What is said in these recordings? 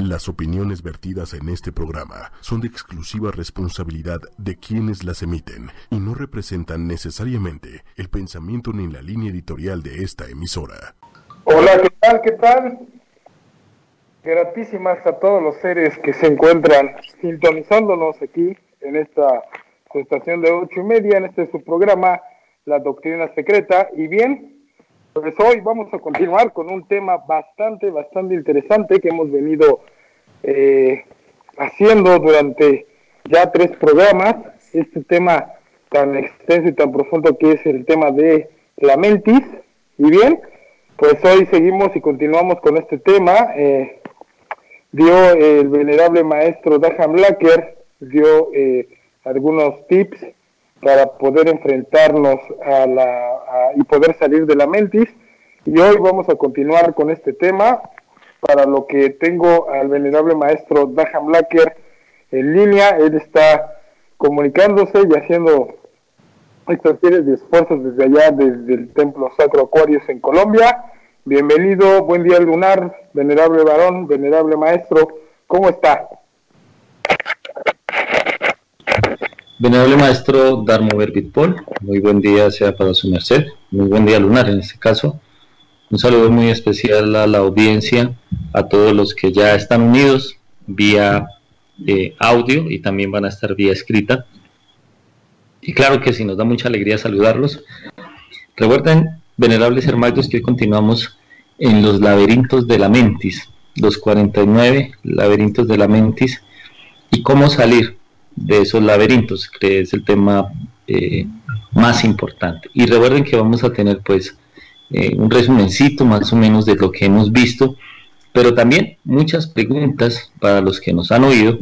Las opiniones vertidas en este programa son de exclusiva responsabilidad de quienes las emiten y no representan necesariamente el pensamiento ni la línea editorial de esta emisora. Hola, ¿qué tal? ¿Qué tal? Gratísimas a todos los seres que se encuentran sintonizándonos aquí en esta estación de ocho y media, en este su programa, La Doctrina Secreta. Y bien, pues hoy vamos a continuar con un tema bastante, bastante interesante que hemos venido eh, haciendo durante ya tres programas. Este tema tan extenso y tan profundo que es el tema de la mentis. Y bien, pues hoy seguimos y continuamos con este tema. Eh, dio el venerable maestro Dahan Blacker, dio eh, algunos tips para poder enfrentarnos a la y poder salir de la mentis. Y hoy vamos a continuar con este tema, para lo que tengo al venerable maestro Dahan Blacker en línea. Él está comunicándose y haciendo estas series de esfuerzos desde allá, desde el Templo Sacro Acuarios en Colombia. Bienvenido, buen día lunar, venerable varón, venerable maestro, ¿cómo está? Venerable maestro Darmo Verbitpol, muy buen día sea para su merced, muy buen día lunar en este caso. Un saludo muy especial a la audiencia, a todos los que ya están unidos vía eh, audio y también van a estar vía escrita. Y claro que sí, nos da mucha alegría saludarlos. Recuerden, venerables hermanos, que hoy continuamos en los laberintos de la mentis, los 49 laberintos de la mentis, y cómo salir de esos laberintos, que es el tema eh, más importante. Y recuerden que vamos a tener pues eh, un resumencito más o menos de lo que hemos visto, pero también muchas preguntas para los que nos han oído,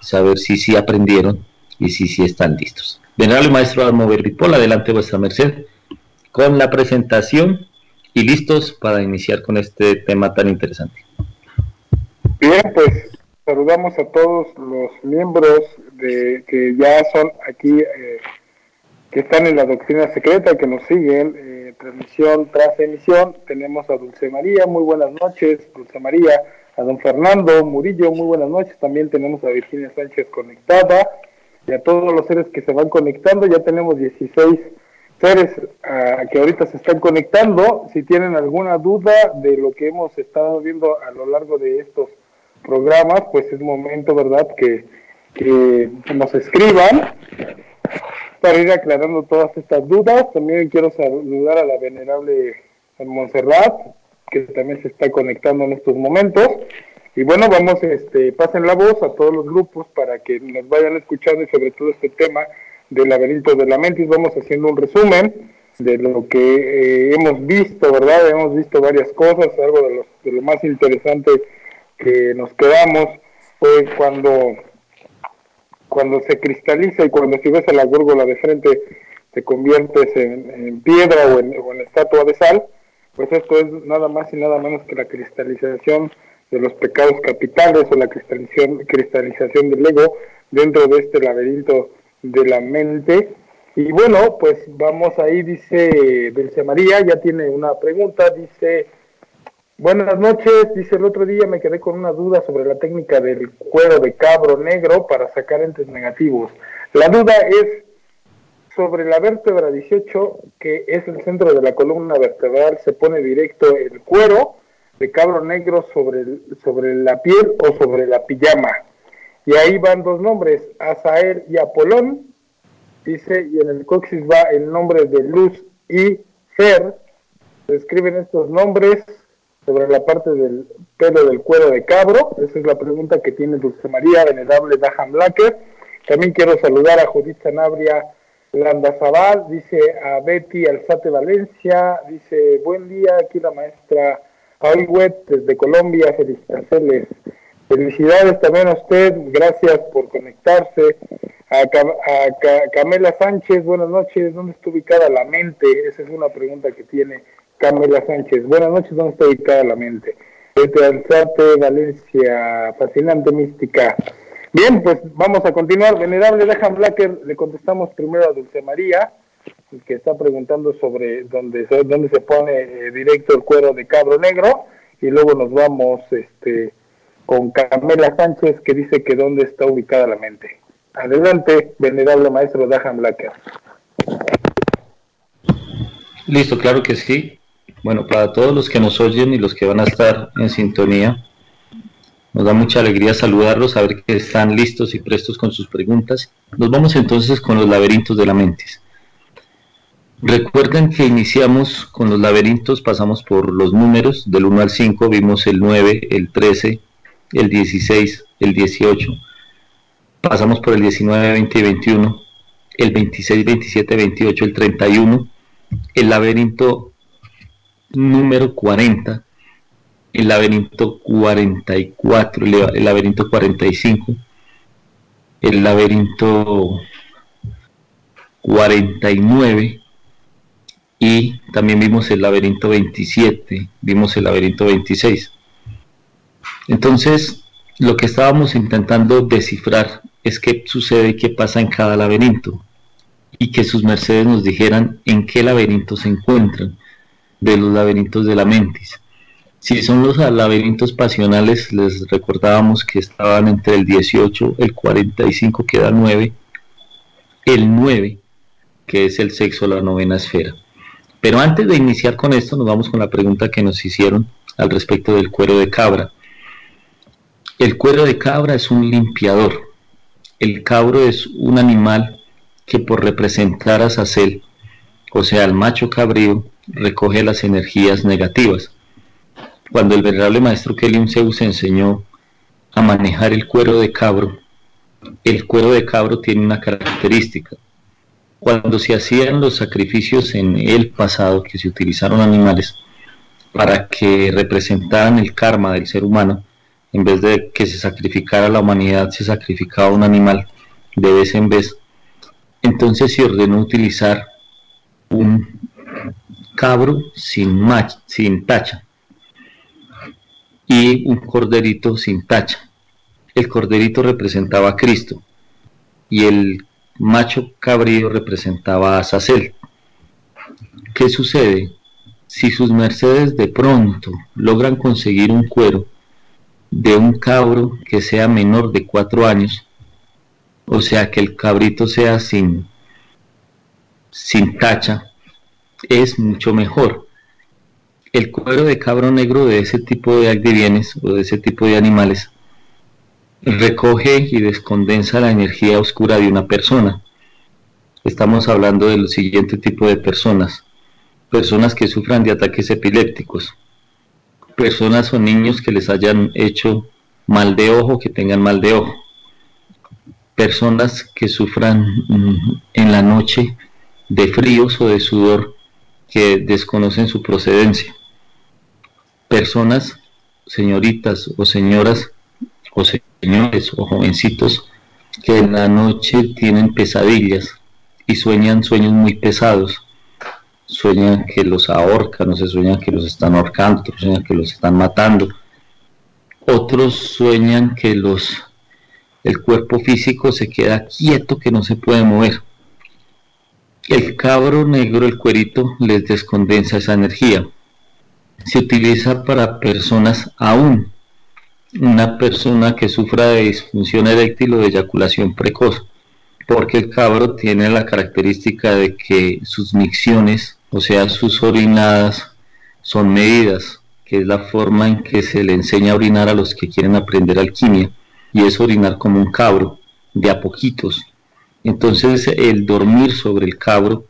saber si sí aprendieron y si sí están listos. Venerable Maestro Almover Bipol, adelante vuestra merced con la presentación y listos para iniciar con este tema tan interesante. Bien, pues saludamos a todos los miembros de que ya son aquí, eh, que están en la doctrina secreta, que nos siguen, eh, transmisión tras emisión. Tenemos a Dulce María, muy buenas noches, Dulce María, a don Fernando Murillo, muy buenas noches. También tenemos a Virginia Sánchez conectada y a todos los seres que se van conectando. Ya tenemos 16 seres uh, que ahorita se están conectando. Si tienen alguna duda de lo que hemos estado viendo a lo largo de estos programas, pues es momento, ¿verdad?, que, nos escriban para ir aclarando todas estas dudas. También quiero saludar a la venerable Montserrat, que también se está conectando en estos momentos. Y bueno, vamos, este, pasen la voz a todos los grupos para que nos vayan escuchando y sobre todo este tema del laberinto de la mentis. Vamos haciendo un resumen de lo que eh, hemos visto, ¿verdad? Hemos visto varias cosas, algo de, de lo más interesante que nos quedamos fue cuando, cuando se cristaliza y cuando si ves a la górgola de frente te conviertes en, piedra o en, o en, estatua de sal, pues esto es nada más y nada menos que la cristalización de los pecados capitales o la cristalización, cristalización del ego dentro de este laberinto de la mente. Y bueno, pues vamos ahí, dice Dulce María, ya tiene una pregunta, dice, buenas noches, dice el otro día me quedé con una duda sobre la técnica del cuero de cabro negro para sacar entes negativos. La duda es sobre la vértebra 18, que es el centro de la columna vertebral, se pone directo el cuero de cabro negro sobre, sobre la piel o sobre la pijama. Y ahí van dos nombres, Azael y Apolón, dice, y en el coxis va el nombre de Luz y Fer. Se escriben estos nombres sobre la parte del pelo del cuero de cabro. Esa es la pregunta que tiene Dulce María Venerable Dahan Blacker. También quiero saludar a Judith Sanabria Landazabal, dice a Betty Alzate Valencia, dice buen día, aquí la maestra Ayhuet desde Colombia, felicitarles Felicidades también a usted, gracias por conectarse. A, Camela Sánchez, buenas noches, ¿dónde está ubicada la mente? Esa es una pregunta que tiene Camela Sánchez. Buenas noches, ¿dónde está ubicada la mente? Este Alzate, Valencia, fascinante mística. Bien, pues vamos a continuar. Venerable Dejan Blacker, le contestamos primero a Dulce María, que está preguntando sobre dónde, dónde se pone eh, directo el cuero de cabro negro, y luego nos vamos este con Camila Sánchez que dice que dónde está ubicada la mente. Adelante, venerable maestro Dahan Blacker. Listo, claro que sí. Bueno, para todos los que nos oyen y los que van a estar en sintonía, nos da mucha alegría saludarlos, saber que están listos y prestos con sus preguntas. Nos vamos entonces con los laberintos de la mente. Recuerden que iniciamos con los laberintos, pasamos por los números del 1 al 5, vimos el 9, el 13, el 16, el 18, pasamos por el 19, 20 y 21, el 26, 27, 28, el 31, el laberinto número 40, el laberinto 44, el laberinto 45, el laberinto 49, y también vimos el laberinto 27, vimos el laberinto 26. Entonces, lo que estábamos intentando descifrar es qué sucede y qué pasa en cada laberinto y que sus mercedes nos dijeran en qué laberinto se encuentran de los laberintos de la mentis. Si son los laberintos pasionales, les recordábamos que estaban entre el 18, el 45, que da 9, el 9, que es el sexo, la novena esfera. Pero antes de iniciar con esto, nos vamos con la pregunta que nos hicieron al respecto del cuero de cabra. El cuero de cabra es un limpiador. El cabro es un animal que por representar a Sacel, o sea, al macho cabrío, recoge las energías negativas. Cuando el venerable maestro Kelium Zeus enseñó a manejar el cuero de cabro, el cuero de cabro tiene una característica cuando se hacían los sacrificios en el pasado, que se utilizaron animales para que representaran el karma del ser humano, en vez de que se sacrificara la humanidad, se sacrificaba un animal de vez en vez. Entonces se ordenó utilizar un cabro sin, sin tacha y un corderito sin tacha. El corderito representaba a Cristo y el macho cabrío representaba a Sacel. ¿Qué sucede? Si sus mercedes de pronto logran conseguir un cuero de un cabro que sea menor de cuatro años, o sea que el cabrito sea sin, sin tacha, es mucho mejor. El cuero de cabro negro de ese tipo de bienes o de ese tipo de animales recoge y descondensa la energía oscura de una persona. Estamos hablando del siguiente tipo de personas. Personas que sufran de ataques epilépticos. Personas o niños que les hayan hecho mal de ojo, que tengan mal de ojo. Personas que sufran mm, en la noche de fríos o de sudor que desconocen su procedencia. Personas, señoritas o señoras o señores o jovencitos que en la noche tienen pesadillas y sueñan sueños muy pesados. Sueñan que los ahorcan, o se sueñan que los están ahorcando, otros sueñan que los están matando. Otros sueñan que los el cuerpo físico se queda quieto, que no se puede mover. El cabro negro, el cuerito, les descondensa esa energía. Se utiliza para personas aún una persona que sufra de disfunción eréctil o de eyaculación precoz, porque el cabro tiene la característica de que sus micciones, o sea, sus orinadas, son medidas, que es la forma en que se le enseña a orinar a los que quieren aprender alquimia, y es orinar como un cabro, de a poquitos. Entonces el dormir sobre el cabro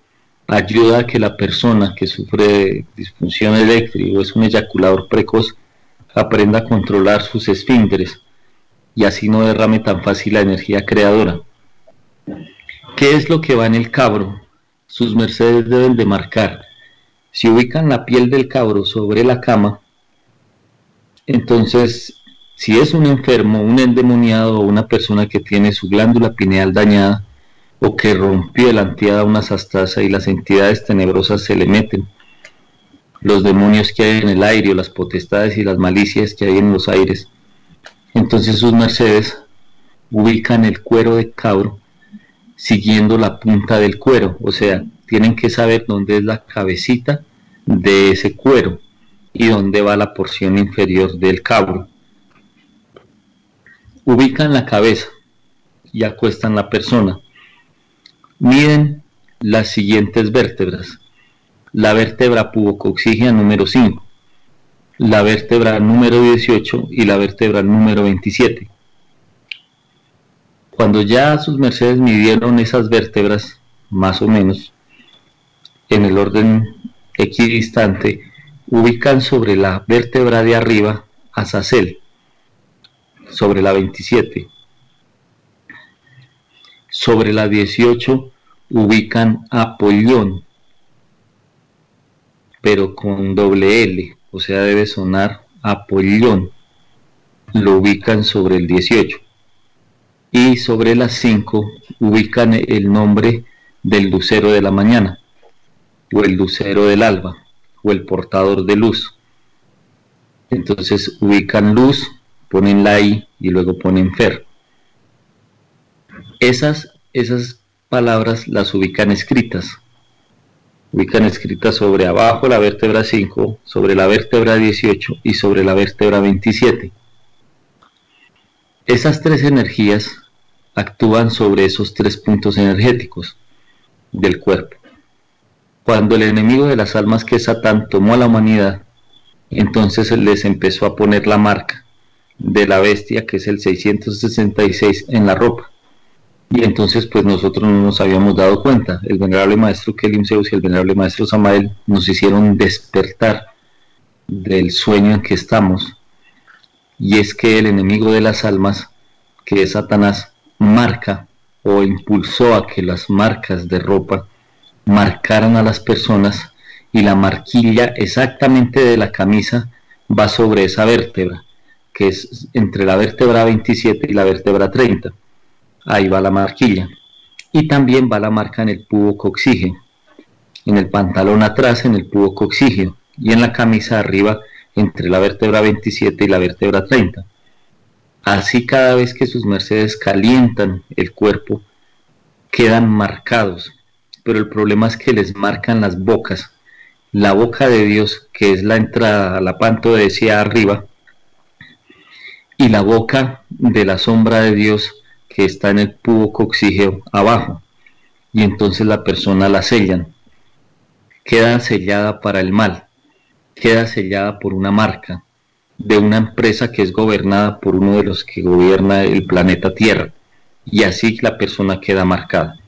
ayuda a que la persona que sufre disfunción eréctil o es un eyaculador precoz aprenda a controlar sus esfínteres y así no derrame tan fácil la energía creadora. ¿Qué es lo que va en el cabro? Sus mercedes deben de marcar. Si ubican la piel del cabro sobre la cama, entonces si es un enfermo, un endemoniado o una persona que tiene su glándula pineal dañada o que rompió la antiada una sastaza y las entidades tenebrosas se le meten, los demonios que hay en el aire, o las potestades y las malicias que hay en los aires. Entonces sus mercedes ubican el cuero de cabro siguiendo la punta del cuero, o sea, tienen que saber dónde es la cabecita de ese cuero y dónde va la porción inferior del cabro. ubican la cabeza y acuestan la persona. Miden las siguientes vértebras. La vértebra pubocoxígea número 5, la vértebra número 18 y la vértebra número 27. Cuando ya sus mercedes midieron esas vértebras, más o menos, en el orden equidistante, ubican sobre la vértebra de arriba a Sacel, sobre la 27. Sobre la 18 ubican a Pollón, pero con doble L, o sea, debe sonar Apollón. Lo ubican sobre el 18. Y sobre las 5 ubican el nombre del lucero de la mañana, o el lucero del alba, o el portador de luz. Entonces ubican luz, ponen la I y luego ponen fer. Esas, esas palabras las ubican escritas. Ubican escritas sobre abajo la vértebra 5, sobre la vértebra 18 y sobre la vértebra 27. Esas tres energías actúan sobre esos tres puntos energéticos del cuerpo. Cuando el enemigo de las almas que es Satán tomó a la humanidad, entonces les empezó a poner la marca de la bestia que es el 666 en la ropa. Y entonces pues nosotros no nos habíamos dado cuenta. El venerable maestro Kelim Zeus y el venerable maestro Samael nos hicieron despertar del sueño en que estamos. Y es que el enemigo de las almas, que es Satanás, marca o impulsó a que las marcas de ropa marcaran a las personas y la marquilla exactamente de la camisa va sobre esa vértebra, que es entre la vértebra 27 y la vértebra 30. Ahí va la marquilla. Y también va la marca en el pubo coxígeno. En el pantalón atrás, en el pubo coxígeno. Y en la camisa arriba, entre la vértebra 27 y la vértebra 30. Así cada vez que sus mercedes calientan el cuerpo, quedan marcados. Pero el problema es que les marcan las bocas. La boca de Dios, que es la entrada a la panto decía arriba, y la boca de la sombra de Dios, que está en el pubo coxígeo abajo. Y entonces la persona la sellan. Queda sellada para el mal. Queda sellada por una marca de una empresa que es gobernada por uno de los que gobierna el planeta Tierra. Y así la persona queda marcada.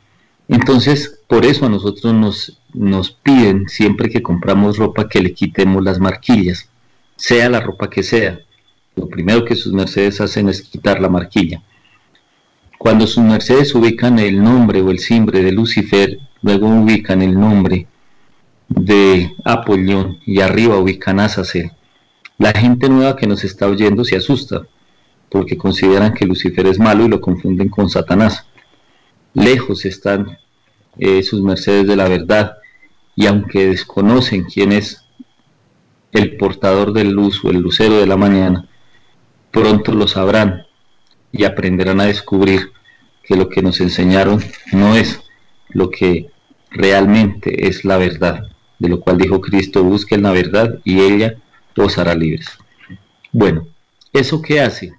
Entonces, por eso a nosotros nos, nos piden siempre que compramos ropa que le quitemos las marquillas, sea la ropa que sea. Lo primero que sus mercedes hacen es quitar la marquilla. Cuando sus mercedes ubican el nombre o el simbre de Lucifer, luego ubican el nombre de Apollón y arriba ubican Azazel la gente nueva que nos está oyendo se asusta porque consideran que Lucifer es malo y lo confunden con Satanás. Lejos están eh, sus mercedes de la verdad y aunque desconocen quién es el portador de luz o el lucero de la mañana, pronto lo sabrán y aprenderán a descubrir que lo que nos enseñaron no es lo que realmente es la verdad, de lo cual dijo Cristo, busquen la verdad y ella os hará libres. Bueno, ¿eso qué hace?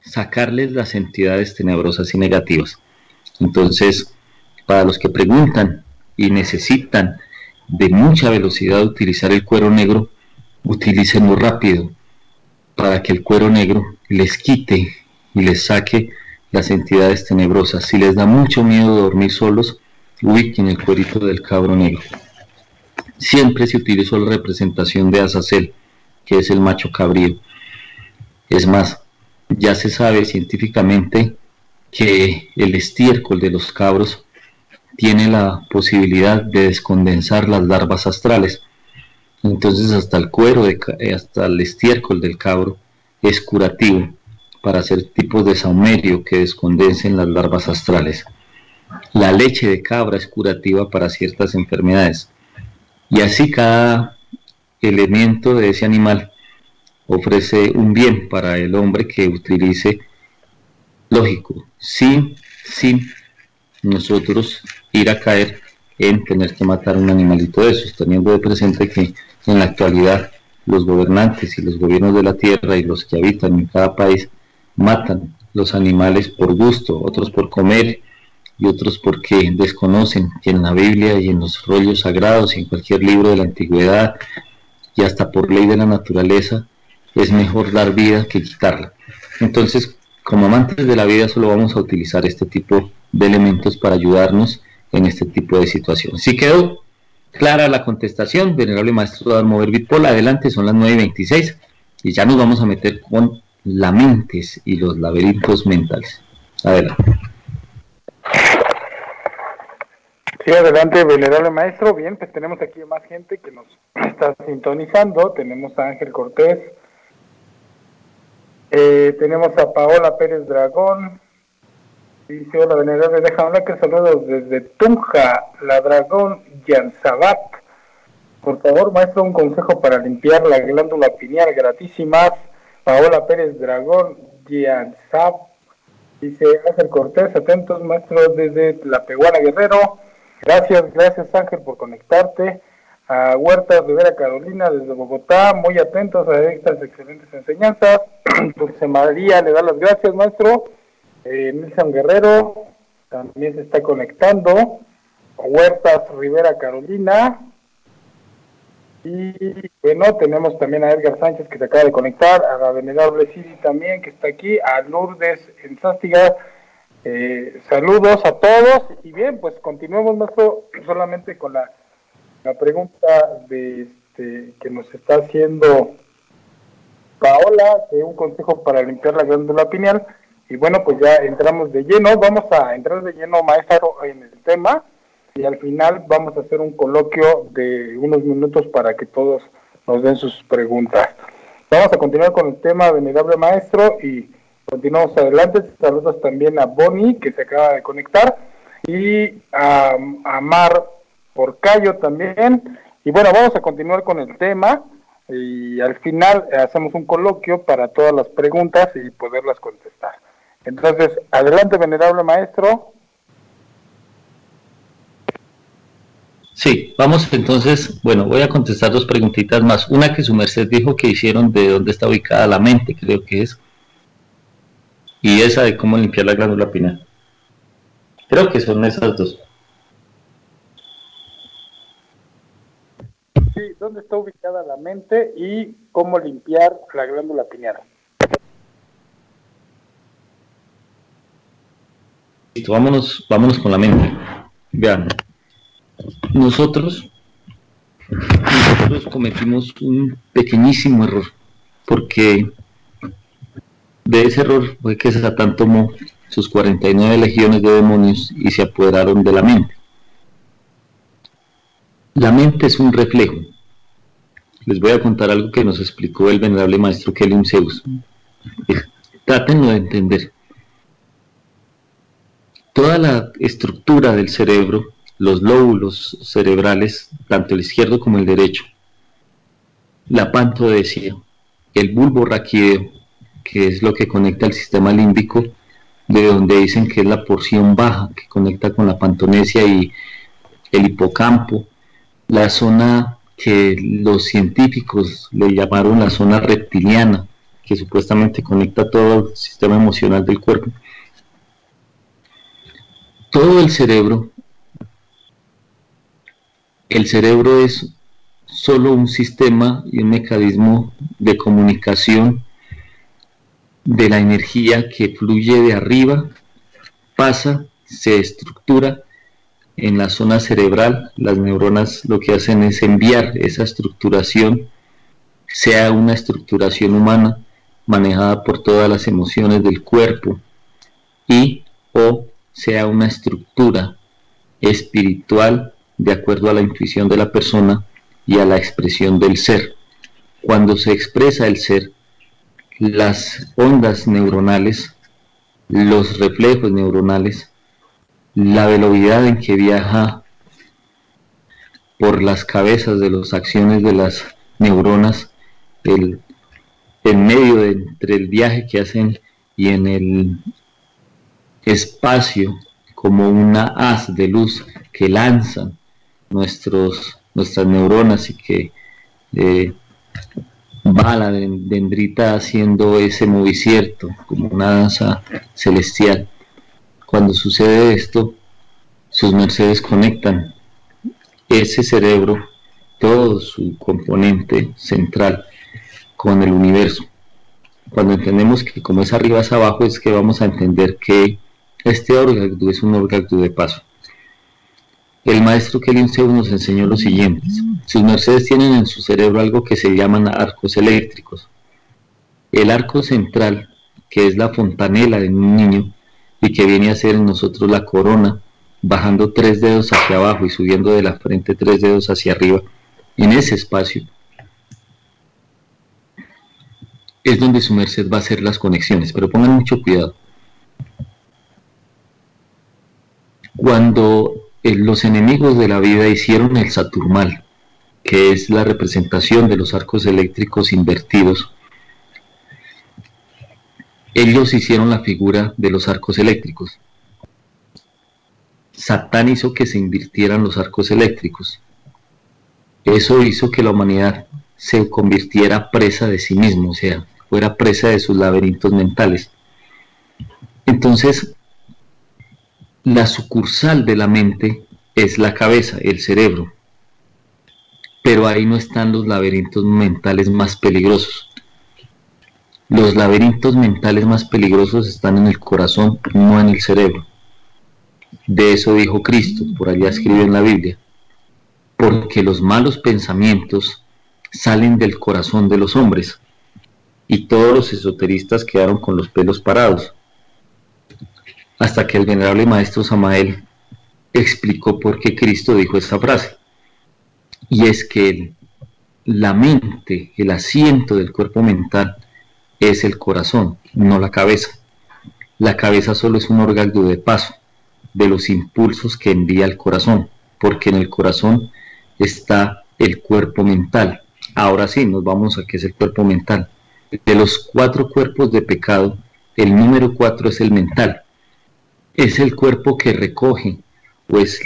Sacarles las entidades tenebrosas y negativas. Entonces, para los que preguntan y necesitan de mucha velocidad utilizar el cuero negro, utilicenlo rápido para que el cuero negro les quite y les saque las entidades tenebrosas. Si les da mucho miedo dormir solos, ubiquen el cuerito del cabro negro. Siempre se utilizó la representación de Azazel que es el macho cabrío. Es más, ya se sabe científicamente que el estiércol de los cabros tiene la posibilidad de descondensar las larvas astrales. Entonces hasta el cuero, de, eh, hasta el estiércol del cabro es curativo para hacer tipos de saumerio que descondensen las larvas astrales. La leche de cabra es curativa para ciertas enfermedades. Y así cada elemento de ese animal ofrece un bien para el hombre que utilice, lógico, sin, sin nosotros ir a caer en tener que matar un animalito de esos, teniendo de presente que en la actualidad los gobernantes y los gobiernos de la tierra y los que habitan en cada país matan los animales por gusto, otros por comer y otros porque desconocen que en la Biblia y en los rollos sagrados y en cualquier libro de la antigüedad y hasta por ley de la naturaleza es mejor dar vida que quitarla. Entonces, como amantes de la vida solo vamos a utilizar este tipo de elementos para ayudarnos en este tipo de situaciones. Si quedó clara la contestación, venerable maestro Darmo Bitpol, adelante, son las 9.26 y ya nos vamos a meter con la mentes y los laberintos mentales. Adelante. Sí, adelante, venerable maestro. Bien, pues tenemos aquí más gente que nos está sintonizando. Tenemos a Ángel Cortés, eh, tenemos a Paola Pérez Dragón. Dice, hola, venerable, déjame que saludos desde Tunja, la Dragón Yanzabat. Por favor, maestro, un consejo para limpiar la glándula pineal gratísimas Paola Pérez Dragón, Gianzab, dice Ángel Cortés, atentos maestros desde La Peguana Guerrero, gracias, gracias Ángel por conectarte, a Huerta Rivera Carolina desde Bogotá, muy atentos a estas excelentes enseñanzas, Dulce María le da las gracias maestro, eh, Nilson Guerrero también se está conectando, Huertas Rivera Carolina, y bueno, tenemos también a Edgar Sánchez que se acaba de conectar, a la venerable Siri también que está aquí, a Lourdes en Sástiga. Eh, saludos a todos y bien, pues continuemos nuestro solamente con la, la pregunta de este, que nos está haciendo Paola, de un consejo para limpiar la glándula pineal. Y bueno, pues ya entramos de lleno, vamos a entrar de lleno, maestro, en el tema y al final vamos a hacer un coloquio de unos minutos para que todos nos den sus preguntas. Vamos a continuar con el tema venerable maestro y continuamos adelante. Saludos también a Bonnie que se acaba de conectar y a, a Mar Porcayo también. Y bueno, vamos a continuar con el tema y al final hacemos un coloquio para todas las preguntas y poderlas contestar. Entonces, adelante venerable maestro. Sí, vamos entonces, bueno, voy a contestar dos preguntitas más. Una que su merced dijo que hicieron de dónde está ubicada la mente, creo que es. Y esa de cómo limpiar la glándula pineal. Creo que son esas dos. Sí, dónde está ubicada la mente y cómo limpiar la glándula pineal. Listo, vámonos, vámonos con la mente. Vean, nosotros, nosotros cometimos un pequeñísimo error, porque de ese error fue que Satán tomó sus 49 legiones de demonios y se apoderaron de la mente. La mente es un reflejo. Les voy a contar algo que nos explicó el venerable maestro Kelim Zeus. Trátenlo de entender. Toda la estructura del cerebro los lóbulos cerebrales, tanto el izquierdo como el derecho, la pantodesia, el bulbo raquídeo, que es lo que conecta el sistema límbico, de donde dicen que es la porción baja que conecta con la pantonesia y el hipocampo, la zona que los científicos le llamaron la zona reptiliana, que supuestamente conecta todo el sistema emocional del cuerpo. Todo el cerebro el cerebro es solo un sistema y un mecanismo de comunicación de la energía que fluye de arriba, pasa, se estructura en la zona cerebral. Las neuronas lo que hacen es enviar esa estructuración, sea una estructuración humana manejada por todas las emociones del cuerpo y o sea una estructura espiritual de acuerdo a la intuición de la persona y a la expresión del ser. Cuando se expresa el ser, las ondas neuronales, los reflejos neuronales, la velocidad en que viaja por las cabezas de las acciones de las neuronas, el, en medio de, entre el viaje que hacen y en el espacio como una haz de luz que lanzan nuestros, nuestras neuronas y que eh, va la dendrita haciendo ese movicierto, como una danza celestial. Cuando sucede esto, sus mercedes conectan ese cerebro, todo su componente central, con el universo. Cuando entendemos que como es arriba es abajo, es que vamos a entender que este órgano es un órgano de paso. El maestro Kelly nos enseñó lo siguiente. Sus mercedes tienen en su cerebro algo que se llaman arcos eléctricos. El arco central, que es la fontanela de un niño y que viene a ser en nosotros la corona, bajando tres dedos hacia abajo y subiendo de la frente tres dedos hacia arriba, en ese espacio, es donde su merced va a hacer las conexiones, pero pongan mucho cuidado. Cuando los enemigos de la vida hicieron el Saturmal, que es la representación de los arcos eléctricos invertidos, ellos hicieron la figura de los arcos eléctricos. Satán hizo que se invirtieran los arcos eléctricos. Eso hizo que la humanidad se convirtiera presa de sí mismo, o sea, fuera presa de sus laberintos mentales. Entonces, la sucursal de la mente es la cabeza, el cerebro. Pero ahí no están los laberintos mentales más peligrosos. Los laberintos mentales más peligrosos están en el corazón, no en el cerebro. De eso dijo Cristo, por allá escribe en la Biblia. Porque los malos pensamientos salen del corazón de los hombres. Y todos los esoteristas quedaron con los pelos parados. Hasta que el venerable maestro Samael explicó por qué Cristo dijo esta frase. Y es que la mente, el asiento del cuerpo mental, es el corazón, no la cabeza. La cabeza solo es un órgano de paso de los impulsos que envía el corazón, porque en el corazón está el cuerpo mental. Ahora sí, nos vamos a qué es el cuerpo mental. De los cuatro cuerpos de pecado, el número cuatro es el mental. Es el cuerpo que recoge, pues,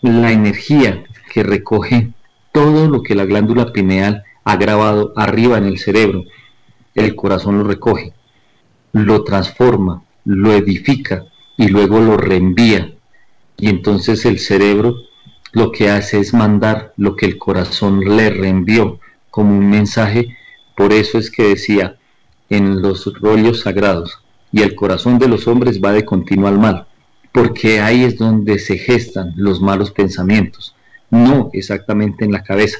la energía que recoge todo lo que la glándula pineal ha grabado arriba en el cerebro. El corazón lo recoge, lo transforma, lo edifica y luego lo reenvía. Y entonces el cerebro lo que hace es mandar lo que el corazón le reenvió como un mensaje. Por eso es que decía en los rollos sagrados, y el corazón de los hombres va de continuo al mal, porque ahí es donde se gestan los malos pensamientos, no exactamente en la cabeza.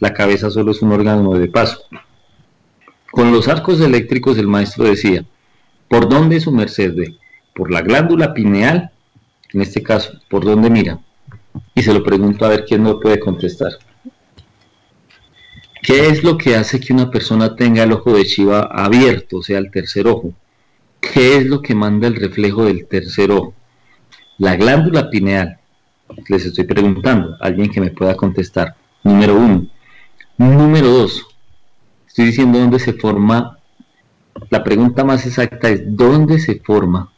La cabeza solo es un órgano de paso. Con los arcos eléctricos el maestro decía, ¿por dónde su merced ve? por la glándula pineal, en este caso, ¿por dónde mira? Y se lo pregunto a ver quién no puede contestar. ¿Qué es lo que hace que una persona tenga el ojo de Shiva abierto, o sea, el tercer ojo? ¿Qué es lo que manda el reflejo del tercer ojo? La glándula pineal. Les estoy preguntando, alguien que me pueda contestar. Número uno. Número dos. Estoy diciendo dónde se forma. La pregunta más exacta es dónde se forma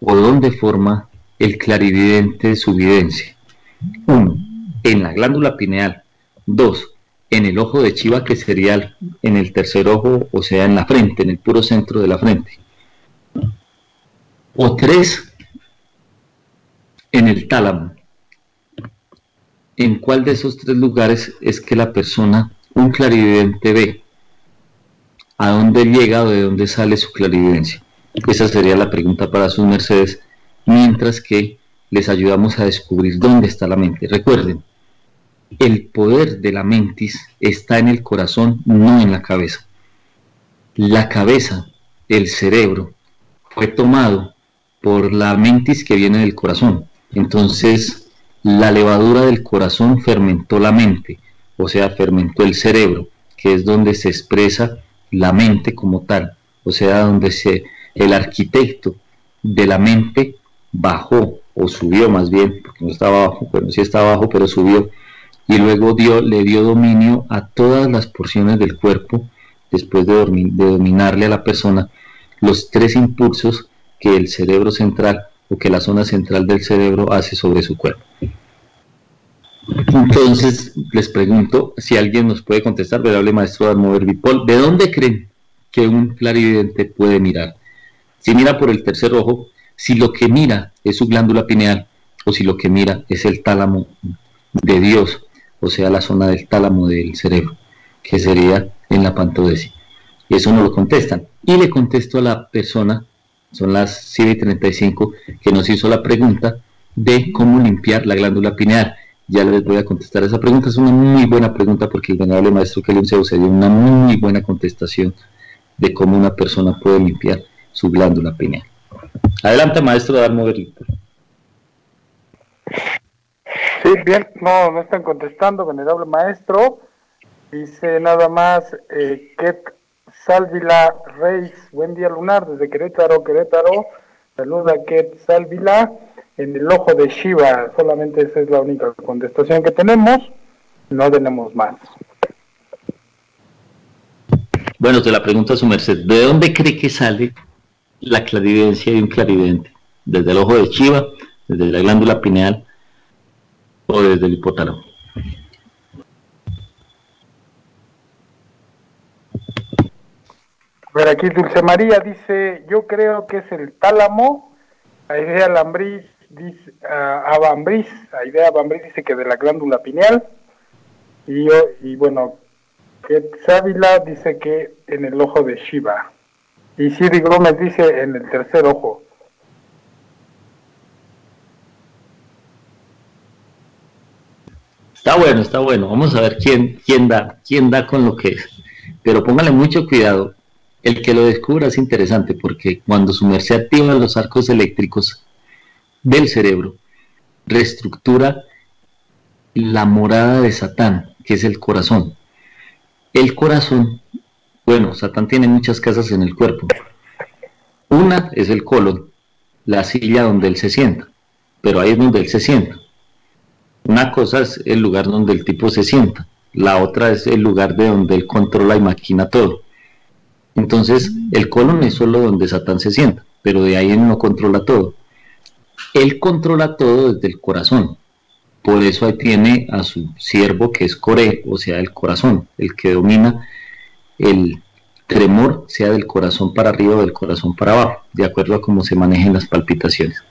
o dónde forma el clarividente su videncia. 1. En la glándula pineal. 2. En el ojo de chiva que sería en el tercer ojo, o sea, en la frente, en el puro centro de la frente. O 3. En el tálamo. ¿En cuál de esos tres lugares es que la persona, un clarividente ve? ¿A dónde llega o de dónde sale su clarividencia? Esa sería la pregunta para sus mercedes, mientras que les ayudamos a descubrir dónde está la mente. Recuerden, el poder de la mentis está en el corazón, no en la cabeza. La cabeza, el cerebro, fue tomado por la mentis que viene del corazón. Entonces, la levadura del corazón fermentó la mente, o sea, fermentó el cerebro, que es donde se expresa la mente como tal, o sea, donde se el arquitecto de la mente bajó o subió más bien, porque no estaba abajo, bueno, sí estaba abajo, pero subió, y luego dio, le dio dominio a todas las porciones del cuerpo, después de, de dominarle a la persona, los tres impulsos que el cerebro central o que la zona central del cerebro hace sobre su cuerpo. Entonces, les pregunto si alguien nos puede contestar, venerable maestro Almover Bipol, ¿de dónde creen que un clarividente puede mirar? Si mira por el tercer ojo, si lo que mira es su glándula pineal o si lo que mira es el tálamo de Dios, o sea, la zona del tálamo del cerebro, que sería en la pantodesis. Y eso no lo contestan. Y le contesto a la persona, son las 7 y 35, que nos hizo la pregunta de cómo limpiar la glándula pineal. Ya les voy a contestar esa pregunta. Es una muy buena pregunta porque el venerable maestro Kelly se dio una muy buena contestación de cómo una persona puede limpiar su glándula pineal. Adelante, maestro Darmo Berlito. Sí, bien, no, no están contestando, venerable maestro. Dice nada más, eh, Ket Salvila Reis, buen día lunar desde Querétaro, Querétaro. Saluda Ket Salvila en el ojo de Shiva. Solamente esa es la única contestación que tenemos. No tenemos más. Bueno, te la pregunta a su merced. ¿De dónde cree que sale la clarividencia de un clarividente? ¿Desde el ojo de Shiva, desde la glándula pineal o desde el hipotálamo? Ver, aquí Dulce María dice, yo creo que es el tálamo, la idea Lambriz dice, uh, Abambriz, la idea Abambriz dice que de la glándula pineal, y, y bueno, que Sávila dice que en el ojo de Shiva, y Siri Gómez dice en el tercer ojo. Está bueno, está bueno. Vamos a ver quién, quién da, quién da con lo que es. Pero póngale mucho cuidado. El que lo descubra es interesante porque cuando su merced activa los arcos eléctricos del cerebro, reestructura la morada de Satán, que es el corazón. El corazón, bueno, Satán tiene muchas casas en el cuerpo. Una es el colon, la silla donde él se sienta, pero ahí es donde él se sienta. Una cosa es el lugar donde el tipo se sienta, la otra es el lugar de donde él controla y maquina todo. Entonces, el colon es solo donde Satán se sienta, pero de ahí él no controla todo. Él controla todo desde el corazón. Por eso ahí tiene a su siervo que es Core, o sea, el corazón, el que domina el tremor, sea del corazón para arriba o del corazón para abajo, de acuerdo a cómo se manejen las palpitaciones.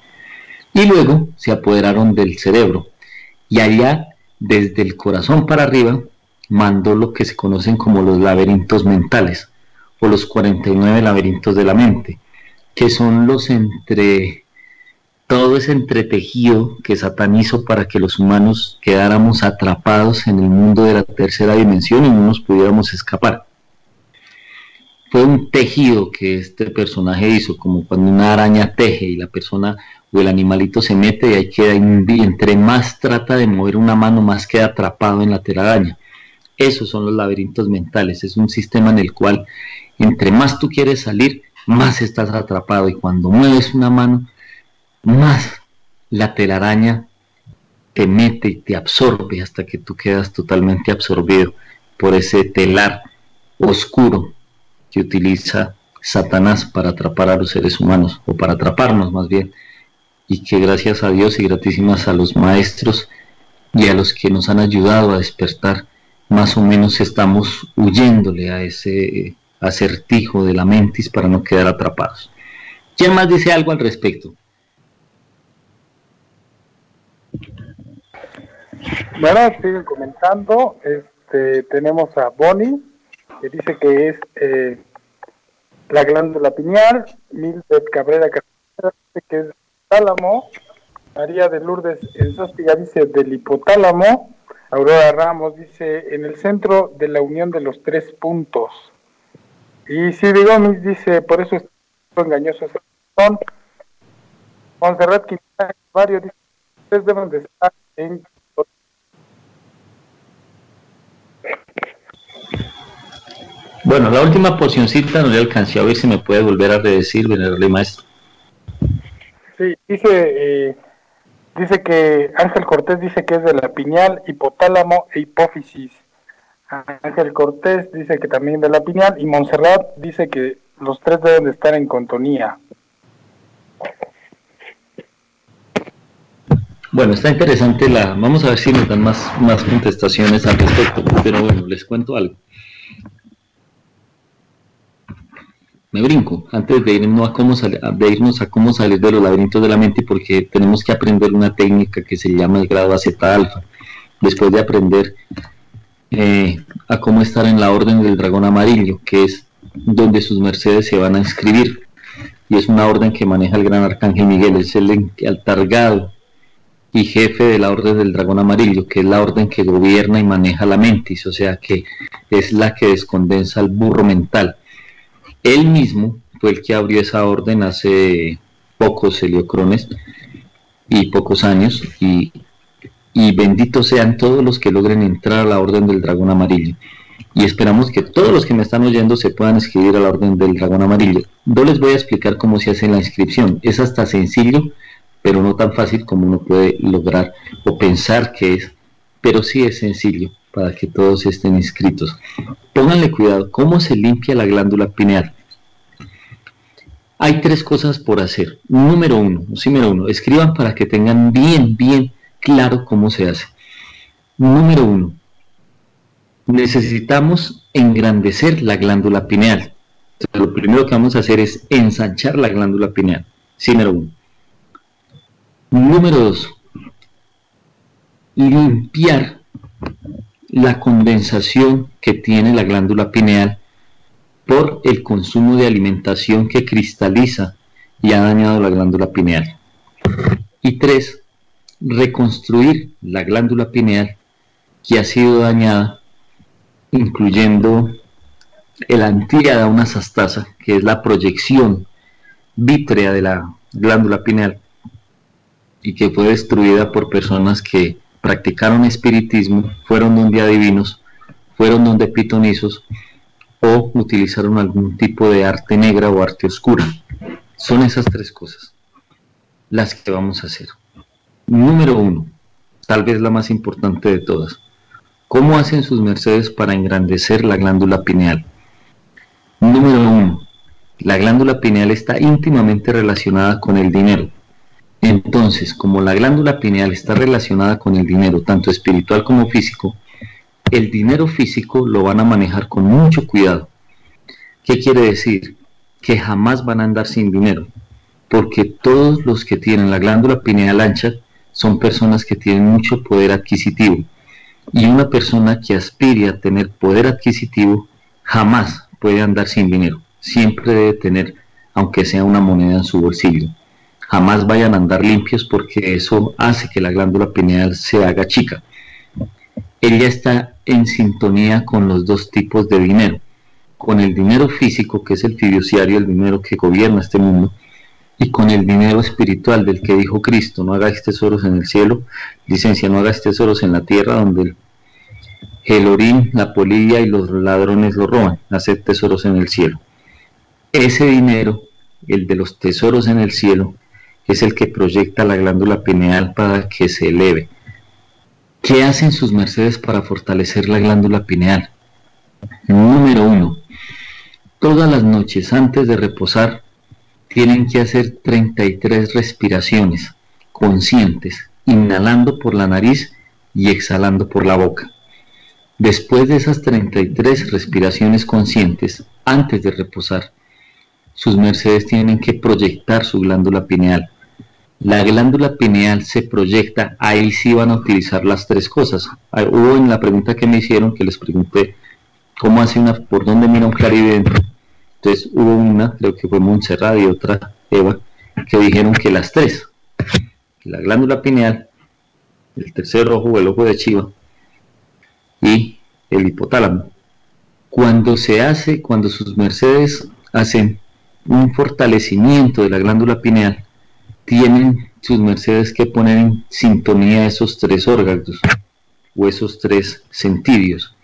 Y luego se apoderaron del cerebro, y allá, desde el corazón para arriba, mandó lo que se conocen como los laberintos mentales, o los 49 laberintos de la mente, que son los entre todo ese entretejido que Satán hizo para que los humanos quedáramos atrapados en el mundo de la tercera dimensión y no nos pudiéramos escapar. Fue un tejido que este personaje hizo, como cuando una araña teje y la persona o el animalito se mete y ahí queda, entre más trata de mover una mano, más queda atrapado en la telaraña. Esos son los laberintos mentales, es un sistema en el cual entre más tú quieres salir, más estás atrapado. Y cuando mueves una mano, más la telaraña te mete y te absorbe hasta que tú quedas totalmente absorbido por ese telar oscuro que utiliza Satanás para atrapar a los seres humanos, o para atraparnos más bien, y que gracias a Dios y gratísimas a los maestros y a los que nos han ayudado a despertar, más o menos estamos huyéndole a ese acertijo de la mentis para no quedar atrapados. ¿Quién más dice algo al respecto? Bueno, siguen comentando. Este, tenemos a Bonnie, que dice que es eh, la glándula pineal. Mildred Cabrera, dice que es tálamo. María de Lourdes Sóstiga dice del hipotálamo. Aurora Ramos dice en el centro de la unión de los tres puntos. Y Siri Gómez dice, por eso es engañoso son. Montserrat Quintana, varios dice, ustedes deben de estar en Bueno, la última porcioncita no le alcancé a ver si me puede volver a redecir, venerable maestro. Sí, dice, eh, dice que Ángel Cortés dice que es de la piñal, hipotálamo e hipófisis. Ángel Cortés dice que también de la piñal y Montserrat dice que los tres deben de estar en contonía. Bueno, está interesante la... Vamos a ver si nos dan más, más contestaciones al respecto, pero bueno, les cuento algo. Me brinco, antes de irnos a cómo, de irnos a cómo salir de los laberintos de la mente, porque tenemos que aprender una técnica que se llama el grado Z alfa. Después de aprender eh, a cómo estar en la orden del dragón amarillo, que es donde sus mercedes se van a inscribir. Y es una orden que maneja el gran arcángel Miguel, es el altargado y jefe de la orden del dragón amarillo, que es la orden que gobierna y maneja la mentis, o sea que es la que descondensa el burro mental. Él mismo fue el que abrió esa orden hace pocos heliocrones y pocos años y y benditos sean todos los que logren entrar a la Orden del Dragón Amarillo. Y esperamos que todos los que me están oyendo se puedan inscribir a la Orden del Dragón Amarillo. No les voy a explicar cómo se hace la inscripción. Es hasta sencillo, pero no tan fácil como uno puede lograr o pensar que es. Pero sí es sencillo para que todos estén inscritos. Pónganle cuidado, ¿cómo se limpia la glándula pineal? Hay tres cosas por hacer. Número uno, número uno, escriban para que tengan bien, bien claro cómo se hace. Número uno, necesitamos engrandecer la glándula pineal. lo primero que vamos a hacer es ensanchar la glándula pineal. Sí, número uno. Número dos, limpiar la condensación que tiene la glándula pineal por el consumo de alimentación que cristaliza y ha dañado la glándula pineal. Y tres, reconstruir la glándula pineal que ha sido dañada, incluyendo el antíada una sastasa, que es la proyección vítrea de la glándula pineal y que fue destruida por personas que practicaron espiritismo, fueron donde adivinos, fueron donde pitonizos o utilizaron algún tipo de arte negra o arte oscura. Son esas tres cosas las que vamos a hacer. Número uno, tal vez la más importante de todas. ¿Cómo hacen sus mercedes para engrandecer la glándula pineal? Número uno, la glándula pineal está íntimamente relacionada con el dinero. Entonces, como la glándula pineal está relacionada con el dinero, tanto espiritual como físico, el dinero físico lo van a manejar con mucho cuidado. ¿Qué quiere decir? Que jamás van a andar sin dinero, porque todos los que tienen la glándula pineal ancha son personas que tienen mucho poder adquisitivo. Y una persona que aspire a tener poder adquisitivo jamás puede andar sin dinero. Siempre debe tener, aunque sea una moneda en su bolsillo. Jamás vayan a andar limpios porque eso hace que la glándula pineal se haga chica. Ella está en sintonía con los dos tipos de dinero. Con el dinero físico, que es el fiduciario, el dinero que gobierna este mundo, y con el dinero espiritual del que dijo Cristo, no hagáis tesoros en el cielo, licencia, no hagáis tesoros en la tierra donde el orín, la polilla y los ladrones lo roban, haced tesoros en el cielo. Ese dinero, el de los tesoros en el cielo, es el que proyecta la glándula pineal para que se eleve. ¿Qué hacen sus mercedes para fortalecer la glándula pineal? Número uno, todas las noches antes de reposar, tienen que hacer 33 respiraciones conscientes, inhalando por la nariz y exhalando por la boca. Después de esas 33 respiraciones conscientes, antes de reposar, sus mercedes tienen que proyectar su glándula pineal. La glándula pineal se proyecta, ahí sí van a utilizar las tres cosas. Ah, hubo en la pregunta que me hicieron, que les pregunté, ¿cómo hace una, por dónde mira un clarividente? Entonces hubo una, creo que fue Montserrat y otra Eva, que dijeron que las tres, la glándula pineal, el tercer ojo, el ojo de Chiva y el hipotálamo. Cuando se hace, cuando sus mercedes hacen un fortalecimiento de la glándula pineal, tienen sus mercedes que poner en sintonía esos tres órganos, o esos tres sentidos,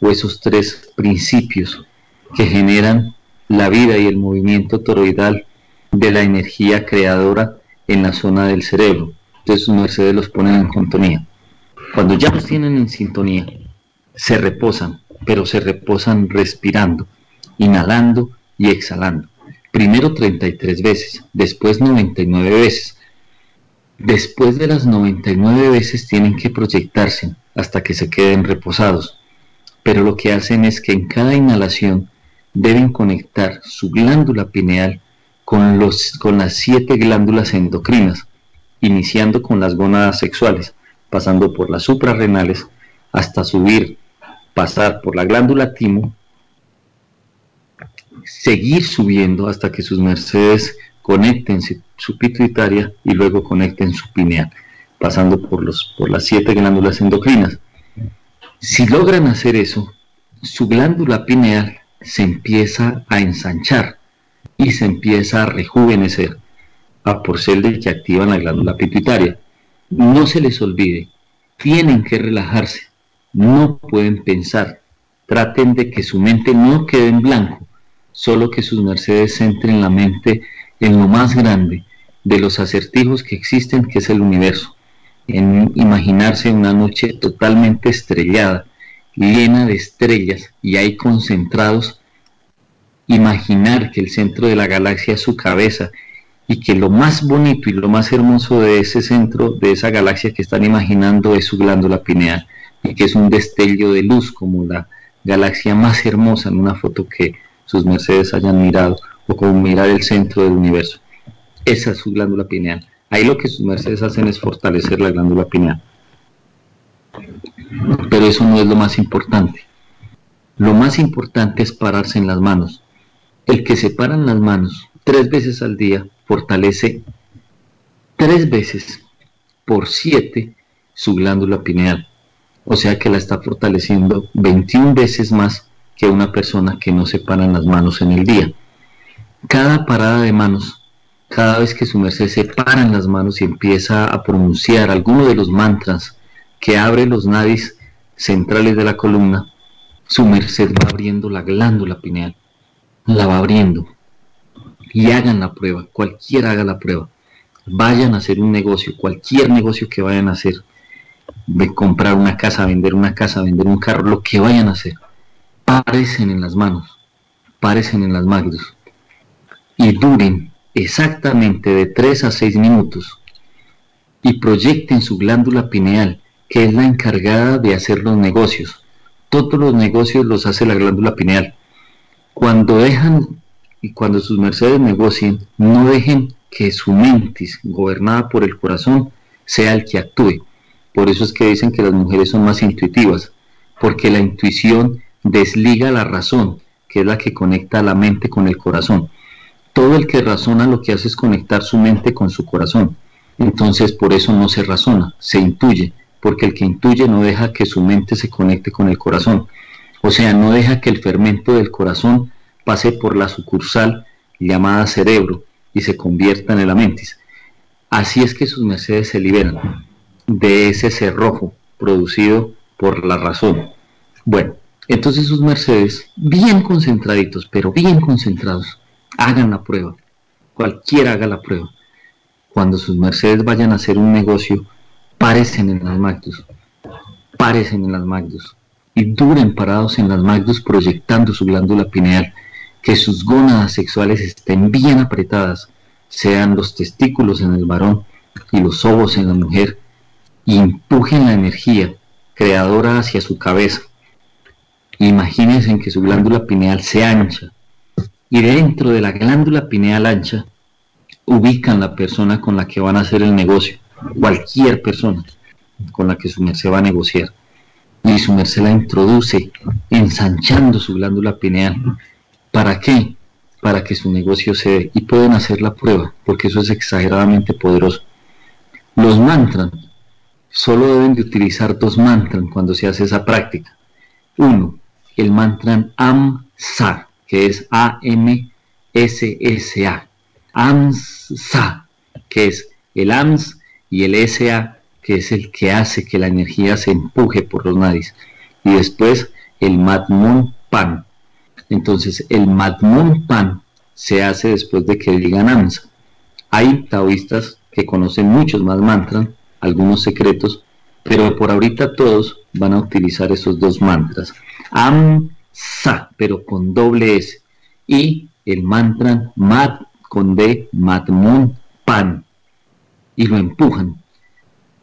o esos tres principios que generan la vida y el movimiento toroidal de la energía creadora en la zona del cerebro. Entonces mercedes los ponen en sintonía. Cuando ya los tienen en sintonía, se reposan, pero se reposan respirando, inhalando y exhalando. Primero 33 veces, después 99 veces. Después de las 99 veces tienen que proyectarse hasta que se queden reposados. Pero lo que hacen es que en cada inhalación deben conectar su glándula pineal con, los, con las siete glándulas endocrinas, iniciando con las gónadas sexuales, pasando por las suprarrenales hasta subir, pasar por la glándula timo, seguir subiendo hasta que sus mercedes conecten su pituitaria y luego conecten su pineal, pasando por, los, por las siete glándulas endocrinas. Si logran hacer eso, su glándula pineal se empieza a ensanchar y se empieza a rejuvenecer a por de que activan la glándula pituitaria. No se les olvide, tienen que relajarse, no pueden pensar, traten de que su mente no quede en blanco, solo que sus mercedes centren la mente en lo más grande de los acertijos que existen, que es el universo, en imaginarse una noche totalmente estrellada, llena de estrellas y ahí concentrados, imaginar que el centro de la galaxia es su cabeza y que lo más bonito y lo más hermoso de ese centro, de esa galaxia que están imaginando es su glándula pineal y que es un destello de luz como la galaxia más hermosa en una foto que sus mercedes hayan mirado o como mirar el centro del universo. Esa es su glándula pineal. Ahí lo que sus mercedes hacen es fortalecer la glándula pineal. Pero eso no es lo más importante. Lo más importante es pararse en las manos. El que se para en las manos tres veces al día fortalece tres veces por siete su glándula pineal. O sea que la está fortaleciendo 21 veces más que una persona que no se para en las manos en el día. Cada parada de manos, cada vez que su merced se para en las manos y empieza a pronunciar alguno de los mantras que abre los nadis centrales de la columna, su merced va abriendo la glándula pineal, la va abriendo. Y hagan la prueba, cualquiera haga la prueba. Vayan a hacer un negocio, cualquier negocio que vayan a hacer, de comprar una casa, vender una casa, vender un carro, lo que vayan a hacer, parecen en las manos, parecen en las manos y duren exactamente de 3 a 6 minutos y proyecten su glándula pineal, que es la encargada de hacer los negocios. Todos los negocios los hace la glándula pineal. Cuando dejan y cuando sus mercedes negocien, no dejen que su mentis, gobernada por el corazón, sea el que actúe. Por eso es que dicen que las mujeres son más intuitivas, porque la intuición desliga la razón, que es la que conecta la mente con el corazón. Todo el que razona lo que hace es conectar su mente con su corazón. Entonces por eso no se razona, se intuye, porque el que intuye no deja que su mente se conecte con el corazón. O sea, no deja que el fermento del corazón pase por la sucursal llamada cerebro y se convierta en el mentis. Así es que sus mercedes se liberan de ese cerrojo producido por la razón. Bueno, entonces sus mercedes, bien concentraditos, pero bien concentrados, hagan la prueba, cualquiera haga la prueba. Cuando sus mercedes vayan a hacer un negocio, parecen en las Magdus, parecen en las Magdus y duren parados en las Magdus proyectando su glándula pineal, que sus gónadas sexuales estén bien apretadas, sean los testículos en el varón y los ovos en la mujer, y empujen la energía creadora hacia su cabeza. Imagínense que su glándula pineal se ancha, y dentro de la glándula pineal ancha ubican la persona con la que van a hacer el negocio, cualquier persona con la que su merced va a negociar. Y su merced la introduce ensanchando su glándula pineal. ¿Para qué? Para que su negocio se dé. Y pueden hacer la prueba, porque eso es exageradamente poderoso. Los mantras, solo deben de utilizar dos mantras cuando se hace esa práctica. Uno, el mantra Am-Sa que es A-M-S-S-A. AMSA, que es el AMS y el SA, que es el que hace que la energía se empuje por los nadis. Y después el Matmon Pan. Entonces el Matmon Pan se hace después de que digan AMSA. Hay taoístas que conocen muchos más mantras, algunos secretos, pero por ahorita todos van a utilizar esos dos mantras. Am Sa, pero con doble S. Y el mantra Mat con D, Matmun Pan. Y lo empujan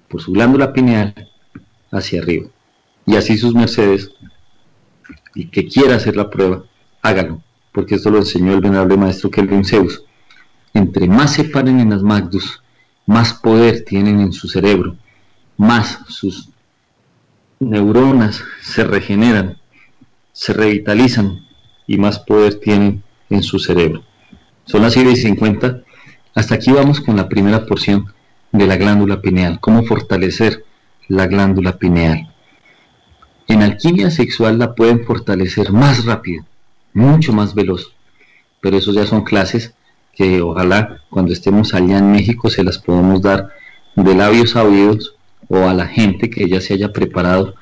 por su glándula pineal hacia arriba. Y así sus mercedes, y que quiera hacer la prueba, hágalo, porque esto lo enseñó el venerable maestro Kelvin Zeus. Entre más se paren en las Magdus, más poder tienen en su cerebro, más sus neuronas se regeneran, se revitalizan y más poder tienen en su cerebro. Son las 7 y 50. Hasta aquí vamos con la primera porción de la glándula pineal, cómo fortalecer la glándula pineal. En alquimia sexual la pueden fortalecer más rápido, mucho más veloz, pero eso ya son clases que ojalá cuando estemos allá en México se las podamos dar de labios a oídos o a la gente que ya se haya preparado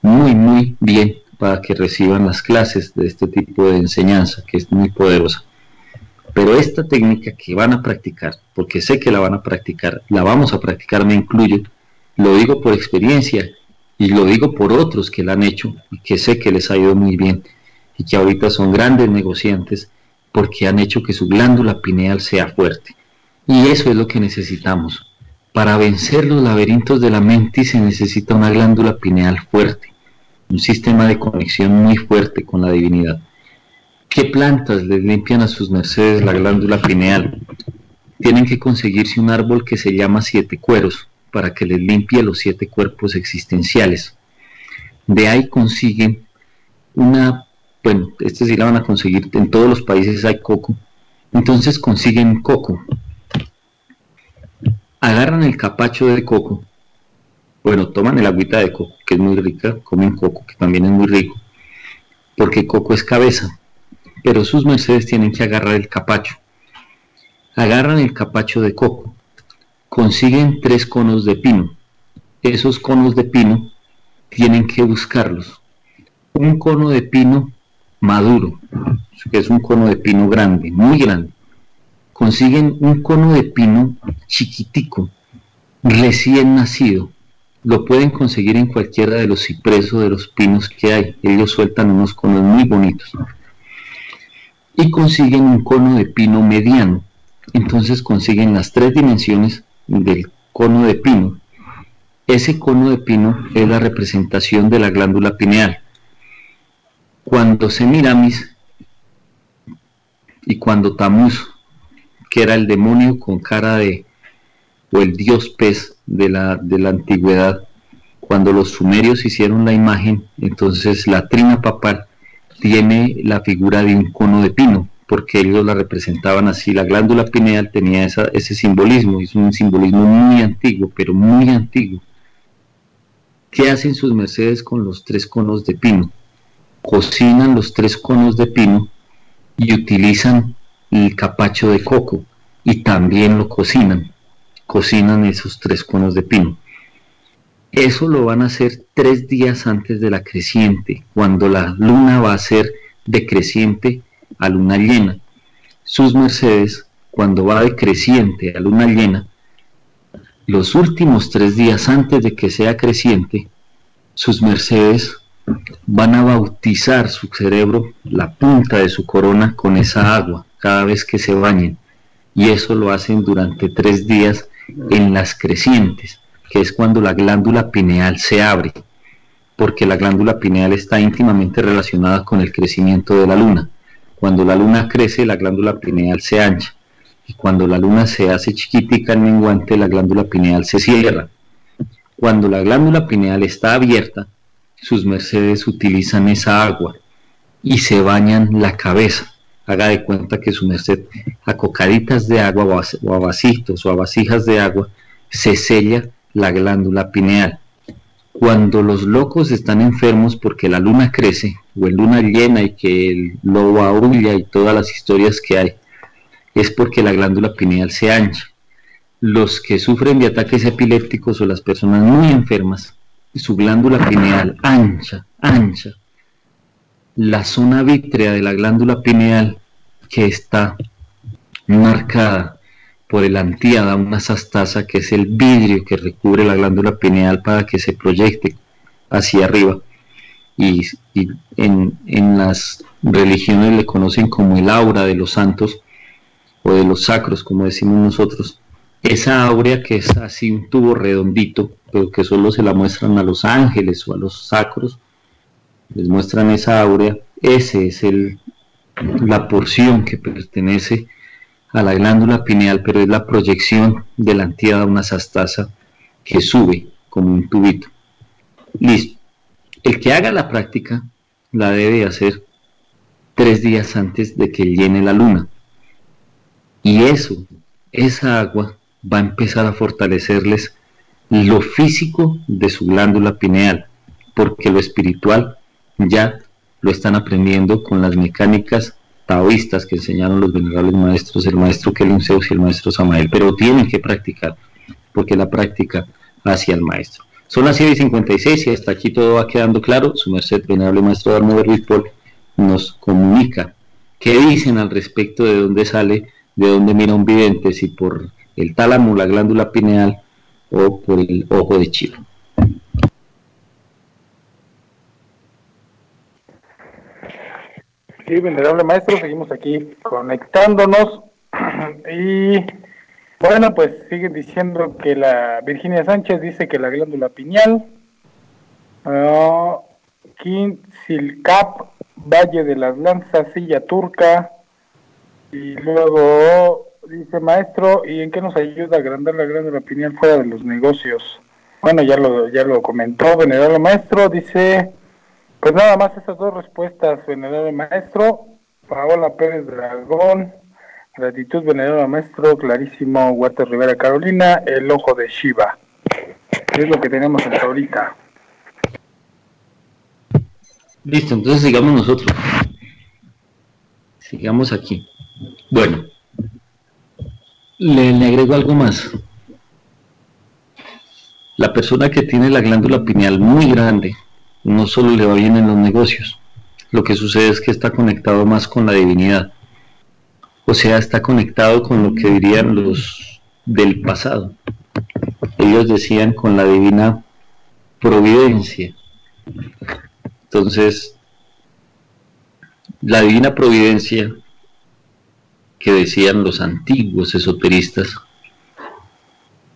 muy muy bien para que reciban las clases de este tipo de enseñanza que es muy poderosa. Pero esta técnica que van a practicar, porque sé que la van a practicar, la vamos a practicar, me incluyo, lo digo por experiencia y lo digo por otros que la han hecho y que sé que les ha ido muy bien y que ahorita son grandes negociantes porque han hecho que su glándula pineal sea fuerte. Y eso es lo que necesitamos. Para vencer los laberintos de la mente se necesita una glándula pineal fuerte, un sistema de conexión muy fuerte con la divinidad. ¿Qué plantas les limpian a sus mercedes la glándula pineal? Tienen que conseguirse un árbol que se llama siete cueros para que les limpie los siete cuerpos existenciales. De ahí consiguen una bueno, este sí la van a conseguir, en todos los países hay coco, entonces consiguen coco, agarran el capacho de coco, bueno, toman el agüita de coco, que es muy rica, comen coco, que también es muy rico, porque coco es cabeza, pero sus mercedes tienen que agarrar el capacho, agarran el capacho de coco, consiguen tres conos de pino, esos conos de pino tienen que buscarlos, un cono de pino maduro, que es un cono de pino grande, muy grande. Consiguen un cono de pino chiquitico, recién nacido. Lo pueden conseguir en cualquiera de los cipresos de los pinos que hay. Ellos sueltan unos conos muy bonitos. Y consiguen un cono de pino mediano. Entonces consiguen las tres dimensiones del cono de pino. Ese cono de pino es la representación de la glándula pineal cuando Semiramis y cuando Tamuz, que era el demonio con cara de, o el dios pez de la, de la antigüedad, cuando los sumerios hicieron la imagen, entonces la trina papal tiene la figura de un cono de pino, porque ellos la representaban así. La glándula pineal tenía ese simbolismo, es un simbolismo muy antiguo, pero muy antiguo. ¿Qué hacen sus mercedes con los tres conos de pino? cocinan los tres conos de pino y utilizan el capacho de coco y también lo cocinan, cocinan esos tres conos de pino. Eso lo van a hacer tres días antes de la creciente, cuando la luna va a ser decreciente a luna llena. Sus mercedes, cuando va de creciente a luna llena, los últimos tres días antes de que sea creciente, sus mercedes van a bautizar su cerebro, la punta de su corona, con esa agua cada vez que se bañen. Y eso lo hacen durante tres días en las crecientes, que es cuando la glándula pineal se abre, porque la glándula pineal está íntimamente relacionada con el crecimiento de la luna. Cuando la luna crece, la glándula pineal se ancha. Y cuando la luna se hace chiquitica en menguante, la glándula pineal se cierra. Cuando la glándula pineal está abierta, sus mercedes utilizan esa agua y se bañan la cabeza. Haga de cuenta que su merced a cocaditas de agua o a vasitos o a vasijas de agua se sella la glándula pineal. Cuando los locos están enfermos porque la luna crece o el luna llena y que el lobo aúlla y todas las historias que hay, es porque la glándula pineal se ancha. Los que sufren de ataques epilépticos o las personas muy enfermas su glándula pineal ancha, ancha, la zona vítrea de la glándula pineal que está marcada por el antíada, una sastasa que es el vidrio que recubre la glándula pineal para que se proyecte hacia arriba. Y, en, en, las religiones le conocen como el aura de los santos o de los sacros, como decimos nosotros, esa áurea que es así un tubo redondito, pero que solo se la muestran a los ángeles o a los sacros, les muestran esa áurea, ese es el, la porción que pertenece a la glándula pineal, pero es la proyección de la antíada una sastasa que sube como un tubito. Listo. El que haga la práctica la debe hacer tres días antes de que llene la luna. Y eso, esa agua, va a empezar a fortalecerles lo físico de su glándula pineal, porque lo espiritual ya lo están aprendiendo con las mecánicas taoístas que enseñaron los venerables maestros, el maestro Kelun y el maestro Samael, pero tienen que practicar, porque la práctica hacia el maestro. Son las 7 y 56 y hasta aquí todo va quedando claro. Su merced, venerable maestro Darmo Paul, nos comunica qué dicen al respecto de dónde sale, de dónde mira un vidente, si por el tálamo, la glándula pineal o por el ojo de chivo. Sí, venerable maestro, seguimos aquí conectándonos y bueno, pues siguen diciendo que la Virginia Sánchez dice que la glándula pineal, uh, Valle de las Lanzas, Silla Turca, y luego dice maestro, ¿y en qué nos ayuda a agrandar la glándula pineal fuera de los negocios? Bueno, ya lo, ya lo comentó venerable maestro, dice, pues nada más esas dos respuestas, venerable maestro, Paola Pérez Dragón, Gratitud, venerado maestro, clarísimo, Walter Rivera Carolina, el ojo de Shiva. Es lo que tenemos hasta ahorita. Listo, entonces sigamos nosotros. Sigamos aquí. Bueno, le, le agrego algo más. La persona que tiene la glándula pineal muy grande, no solo le va bien en los negocios, lo que sucede es que está conectado más con la divinidad o sea, está conectado con lo que dirían los del pasado. Ellos decían con la divina providencia. Entonces, la divina providencia que decían los antiguos esoteristas,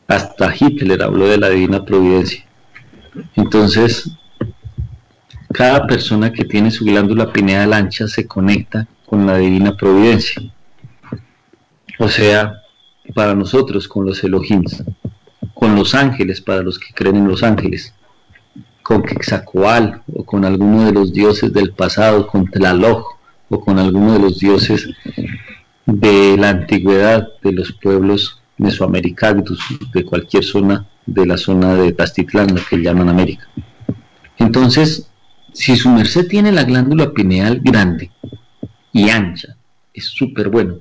hasta Hitler habló de la divina providencia. Entonces, cada persona que tiene su glándula pineal ancha se conecta con la divina providencia. O sea, para nosotros con los Elohims, con los ángeles, para los que creen en los ángeles, con Quexacoal o con alguno de los dioses del pasado, con Tlaloc o con alguno de los dioses de la antigüedad de los pueblos mesoamericanos, de cualquier zona de la zona de Tastitlán, la que llaman América. Entonces, si su merced tiene la glándula pineal grande y ancha, es súper bueno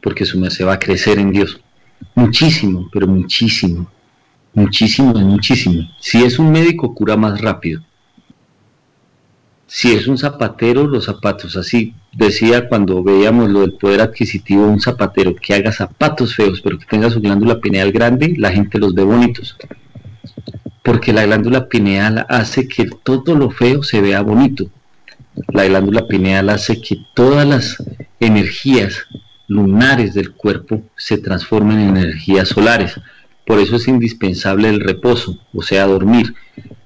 porque su merced va a crecer en Dios. Muchísimo, pero muchísimo. Muchísimo, muchísimo. Si es un médico, cura más rápido. Si es un zapatero, los zapatos. Así decía cuando veíamos lo del poder adquisitivo, un zapatero que haga zapatos feos, pero que tenga su glándula pineal grande, la gente los ve bonitos. Porque la glándula pineal hace que todo lo feo se vea bonito. La glándula pineal hace que todas las energías lunares del cuerpo se transformen en energías solares. Por eso es indispensable el reposo, o sea, dormir,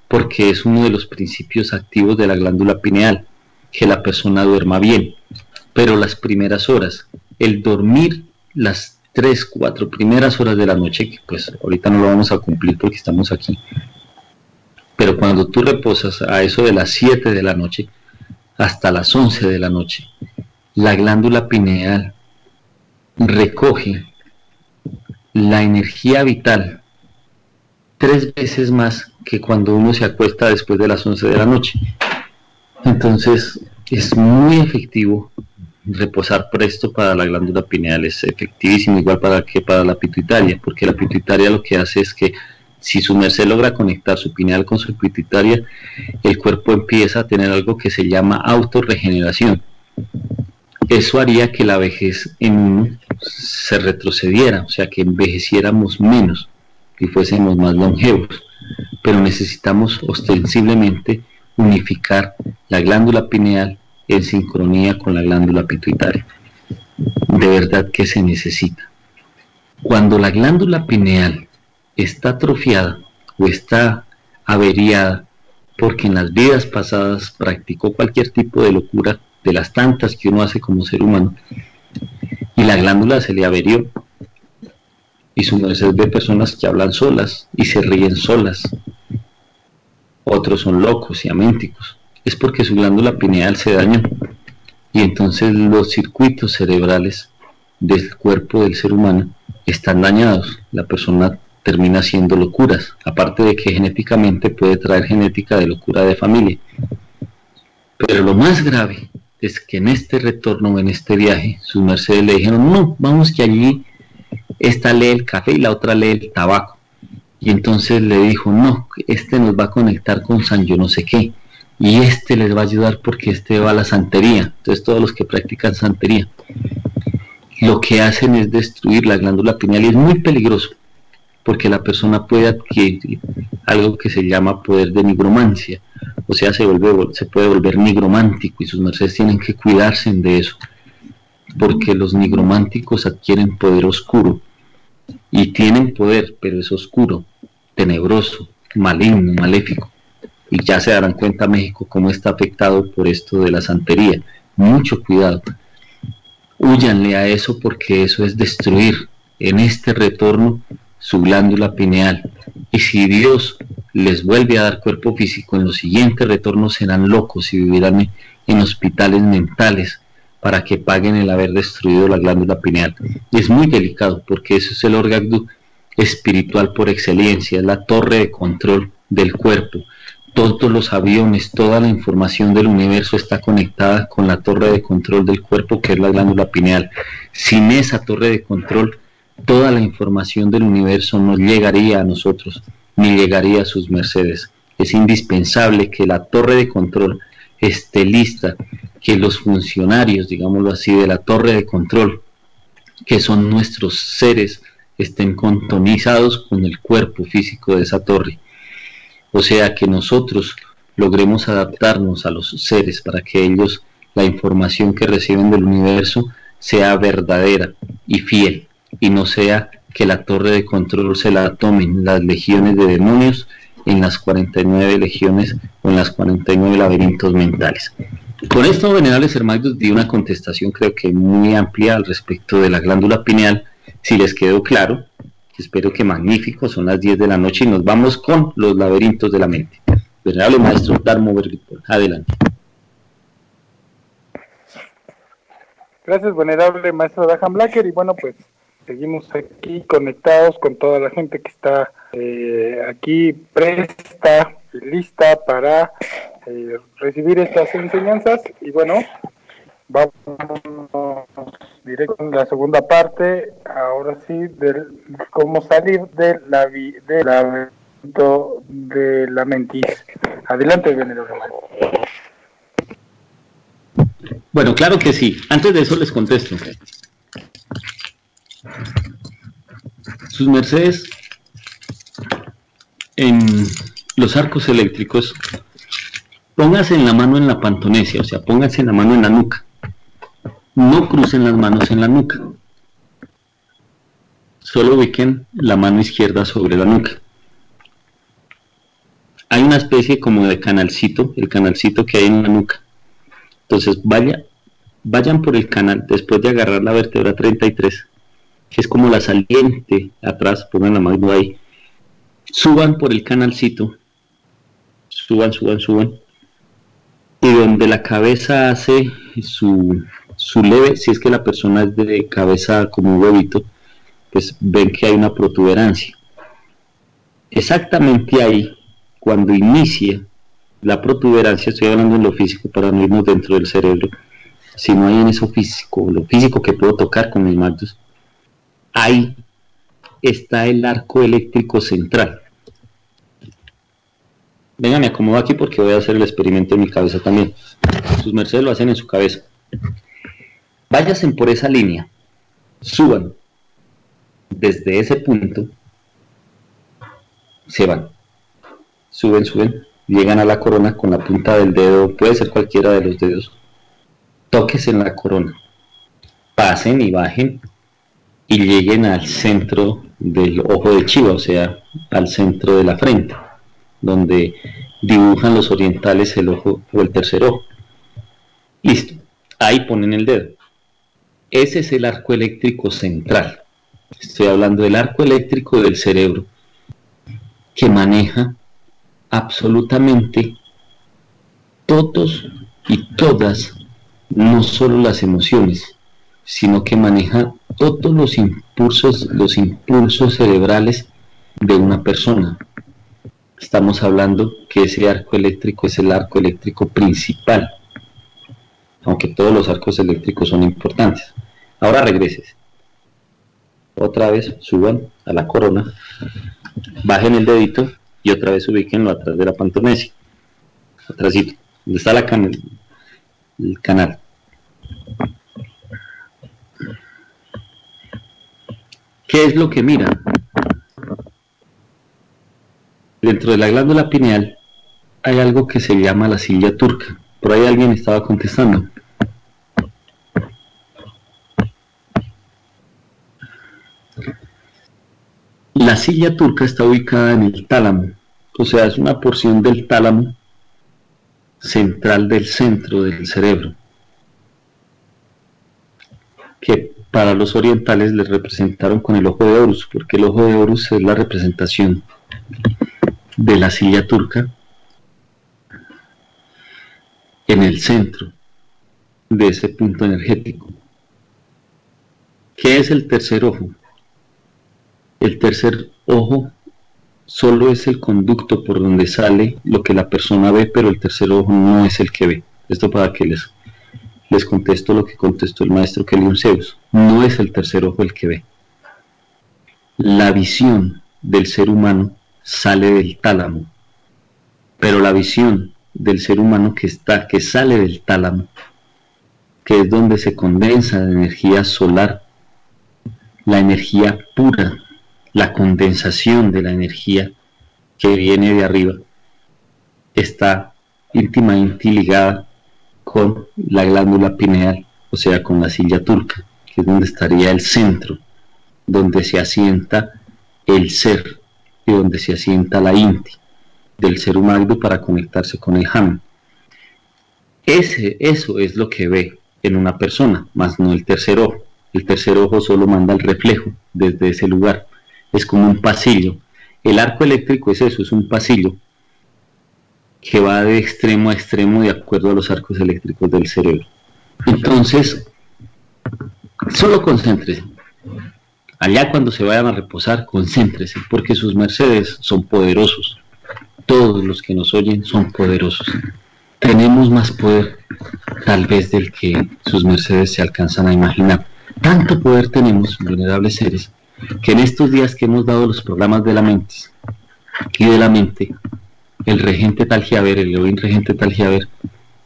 porque es uno de los principios activos de la glándula pineal, que la persona duerma bien. Pero las primeras horas, el dormir las 3, 4 primeras horas de la noche, que pues ahorita no lo vamos a cumplir porque estamos aquí, pero cuando tú reposas a eso de las 7 de la noche hasta las 11 de la noche, la glándula pineal recoge la energía vital tres veces más que cuando uno se acuesta después de las 11 de la noche. Entonces es muy efectivo reposar presto para la glándula pineal, es efectivísimo igual para que para la pituitaria, porque la pituitaria lo que hace es que si su merced logra conectar su pineal con su pituitaria, el cuerpo empieza a tener algo que se llama autorregeneración eso haría que la vejez en se retrocediera, o sea, que envejeciéramos menos y fuésemos más longevos. Pero necesitamos ostensiblemente unificar la glándula pineal en sincronía con la glándula pituitaria. De verdad que se necesita. Cuando la glándula pineal está atrofiada o está averiada porque en las vidas pasadas practicó cualquier tipo de locura de las tantas que uno hace como ser humano y la glándula se le averió y su merced ve personas que hablan solas y se ríen solas otros son locos y aménticos es porque su glándula pineal se dañó y entonces los circuitos cerebrales del cuerpo del ser humano están dañados. La persona termina haciendo locuras, aparte de que genéticamente puede traer genética de locura de familia. Pero lo más grave es que en este retorno, en este viaje, sus mercedes le dijeron, no, vamos que allí esta lee el café y la otra lee el tabaco. Y entonces le dijo, no, este nos va a conectar con San yo no sé qué y este les va a ayudar porque este va a la santería. Entonces todos los que practican santería lo que hacen es destruir la glándula pineal y es muy peligroso porque la persona puede adquirir algo que se llama poder de nigromancia, o sea, se, vuelve, se puede volver nigromántico y sus mercedes tienen que cuidarse de eso, porque los nigrománticos adquieren poder oscuro y tienen poder, pero es oscuro, tenebroso, maligno, maléfico y ya se darán cuenta México cómo está afectado por esto de la santería. Mucho cuidado. Huyanle a eso porque eso es destruir en este retorno su glándula pineal. Y si Dios les vuelve a dar cuerpo físico, en los siguientes retornos serán locos y vivirán en hospitales mentales para que paguen el haber destruido la glándula pineal. Y es muy delicado porque eso es el órgano espiritual por excelencia, es la torre de control del cuerpo todos los aviones, toda la información del universo está conectada con la torre de control del cuerpo que es la glándula pineal. Sin esa torre de control, toda la información del universo no llegaría a nosotros, ni llegaría a sus mercedes. Es indispensable que la torre de control esté lista, que los funcionarios, digámoslo así, de la torre de control, que son nuestros seres, estén contonizados con el cuerpo físico de esa torre o sea, que nosotros logremos adaptarnos a los seres para que ellos, la información que reciben del universo, sea verdadera y fiel, y no sea que la torre de control se la tomen las legiones de demonios en las 49 legiones o en las 49 laberintos mentales. Con esto, venerables hermanos, di una contestación creo que muy amplia al respecto de la glándula pineal. Si les quedó claro, Espero que magnífico, son las 10 de la noche y nos vamos con los laberintos de la mente. Venerable maestro Darmo adelante. Gracias, venerable maestro Dahan Blacker. Y bueno, pues seguimos aquí conectados con toda la gente que está eh, aquí presta lista para eh, recibir estas enseñanzas. Y bueno, vamos directo en la segunda parte, ahora sí, de cómo salir de la, de la, de la mentis. Adelante. Bueno, claro que sí. Antes de eso les contesto. Sus mercedes en los arcos eléctricos, póngase en la mano en la pantonesia, o sea, póngase en la mano en la nuca no crucen las manos en la nuca. Solo ubiquen la mano izquierda sobre la nuca. Hay una especie como de canalcito, el canalcito que hay en la nuca. Entonces vaya, vayan por el canal después de agarrar la vértebra 33, que es como la saliente atrás, pongan la mano ahí. Suban por el canalcito, suban, suban, suban. Y donde la cabeza hace su su leve, si es que la persona es de cabeza como un huevito, pues ven que hay una protuberancia. Exactamente ahí, cuando inicia la protuberancia, estoy hablando en lo físico para no irnos dentro del cerebro, si no hay en eso físico, lo físico que puedo tocar con mis manos, ahí está el arco eléctrico central. Venga, me acomodo aquí porque voy a hacer el experimento en mi cabeza también. Sus mercedes lo hacen en su cabeza. Váyanse por esa línea, suban desde ese punto, se van, suben, suben, llegan a la corona con la punta del dedo, puede ser cualquiera de los dedos, toques en la corona, pasen y bajen y lleguen al centro del ojo de Chiva, o sea, al centro de la frente, donde dibujan los orientales el ojo o el tercer ojo. Listo, ahí ponen el dedo. Ese es el arco eléctrico central. Estoy hablando del arco eléctrico del cerebro que maneja absolutamente todos y todas, no solo las emociones, sino que maneja todos los impulsos, los impulsos cerebrales de una persona. Estamos hablando que ese arco eléctrico es el arco eléctrico principal, aunque todos los arcos eléctricos son importantes. Ahora regreses. Otra vez suban a la corona, bajen el dedito y otra vez ubiquenlo atrás de la pantonesia. Atrásito, donde está la el canal. ¿Qué es lo que mira? Dentro de la glándula pineal hay algo que se llama la silla turca. Por ahí alguien estaba contestando. La silla turca está ubicada en el tálamo, o sea, es una porción del tálamo central del centro del cerebro, que para los orientales les representaron con el ojo de Horus, porque el ojo de Horus es la representación de la silla turca en el centro de ese punto energético. ¿Qué es el tercer ojo? El tercer ojo solo es el conducto por donde sale lo que la persona ve, pero el tercer ojo no es el que ve. Esto para que les les contesto lo que contestó el maestro Kelion Zeus. No es el tercer ojo el que ve. La visión del ser humano sale del tálamo, pero la visión del ser humano que está, que sale del tálamo, que es donde se condensa la energía solar, la energía pura, la condensación de la energía que viene de arriba, está íntimamente ligada con la glándula pineal, o sea, con la silla turca, que es donde estaría el centro, donde se asienta el ser y donde se asienta la inti del ser humano para conectarse con el ham. Ese, eso es lo que ve en una persona, más no el tercer ojo. El tercer ojo solo manda el reflejo desde ese lugar. Es como un pasillo. El arco eléctrico es eso, es un pasillo que va de extremo a extremo de acuerdo a los arcos eléctricos del cerebro. Entonces, solo concéntrese. Allá cuando se vayan a reposar, concéntrese, porque sus mercedes son poderosos. Todos los que nos oyen son poderosos. Tenemos más poder tal vez del que sus mercedes se alcanzan a imaginar. Tanto poder tenemos, vulnerables seres, que en estos días que hemos dado los programas de la mente y de la mente, el regente Talgiaver, el Elohim regente Talgiaver,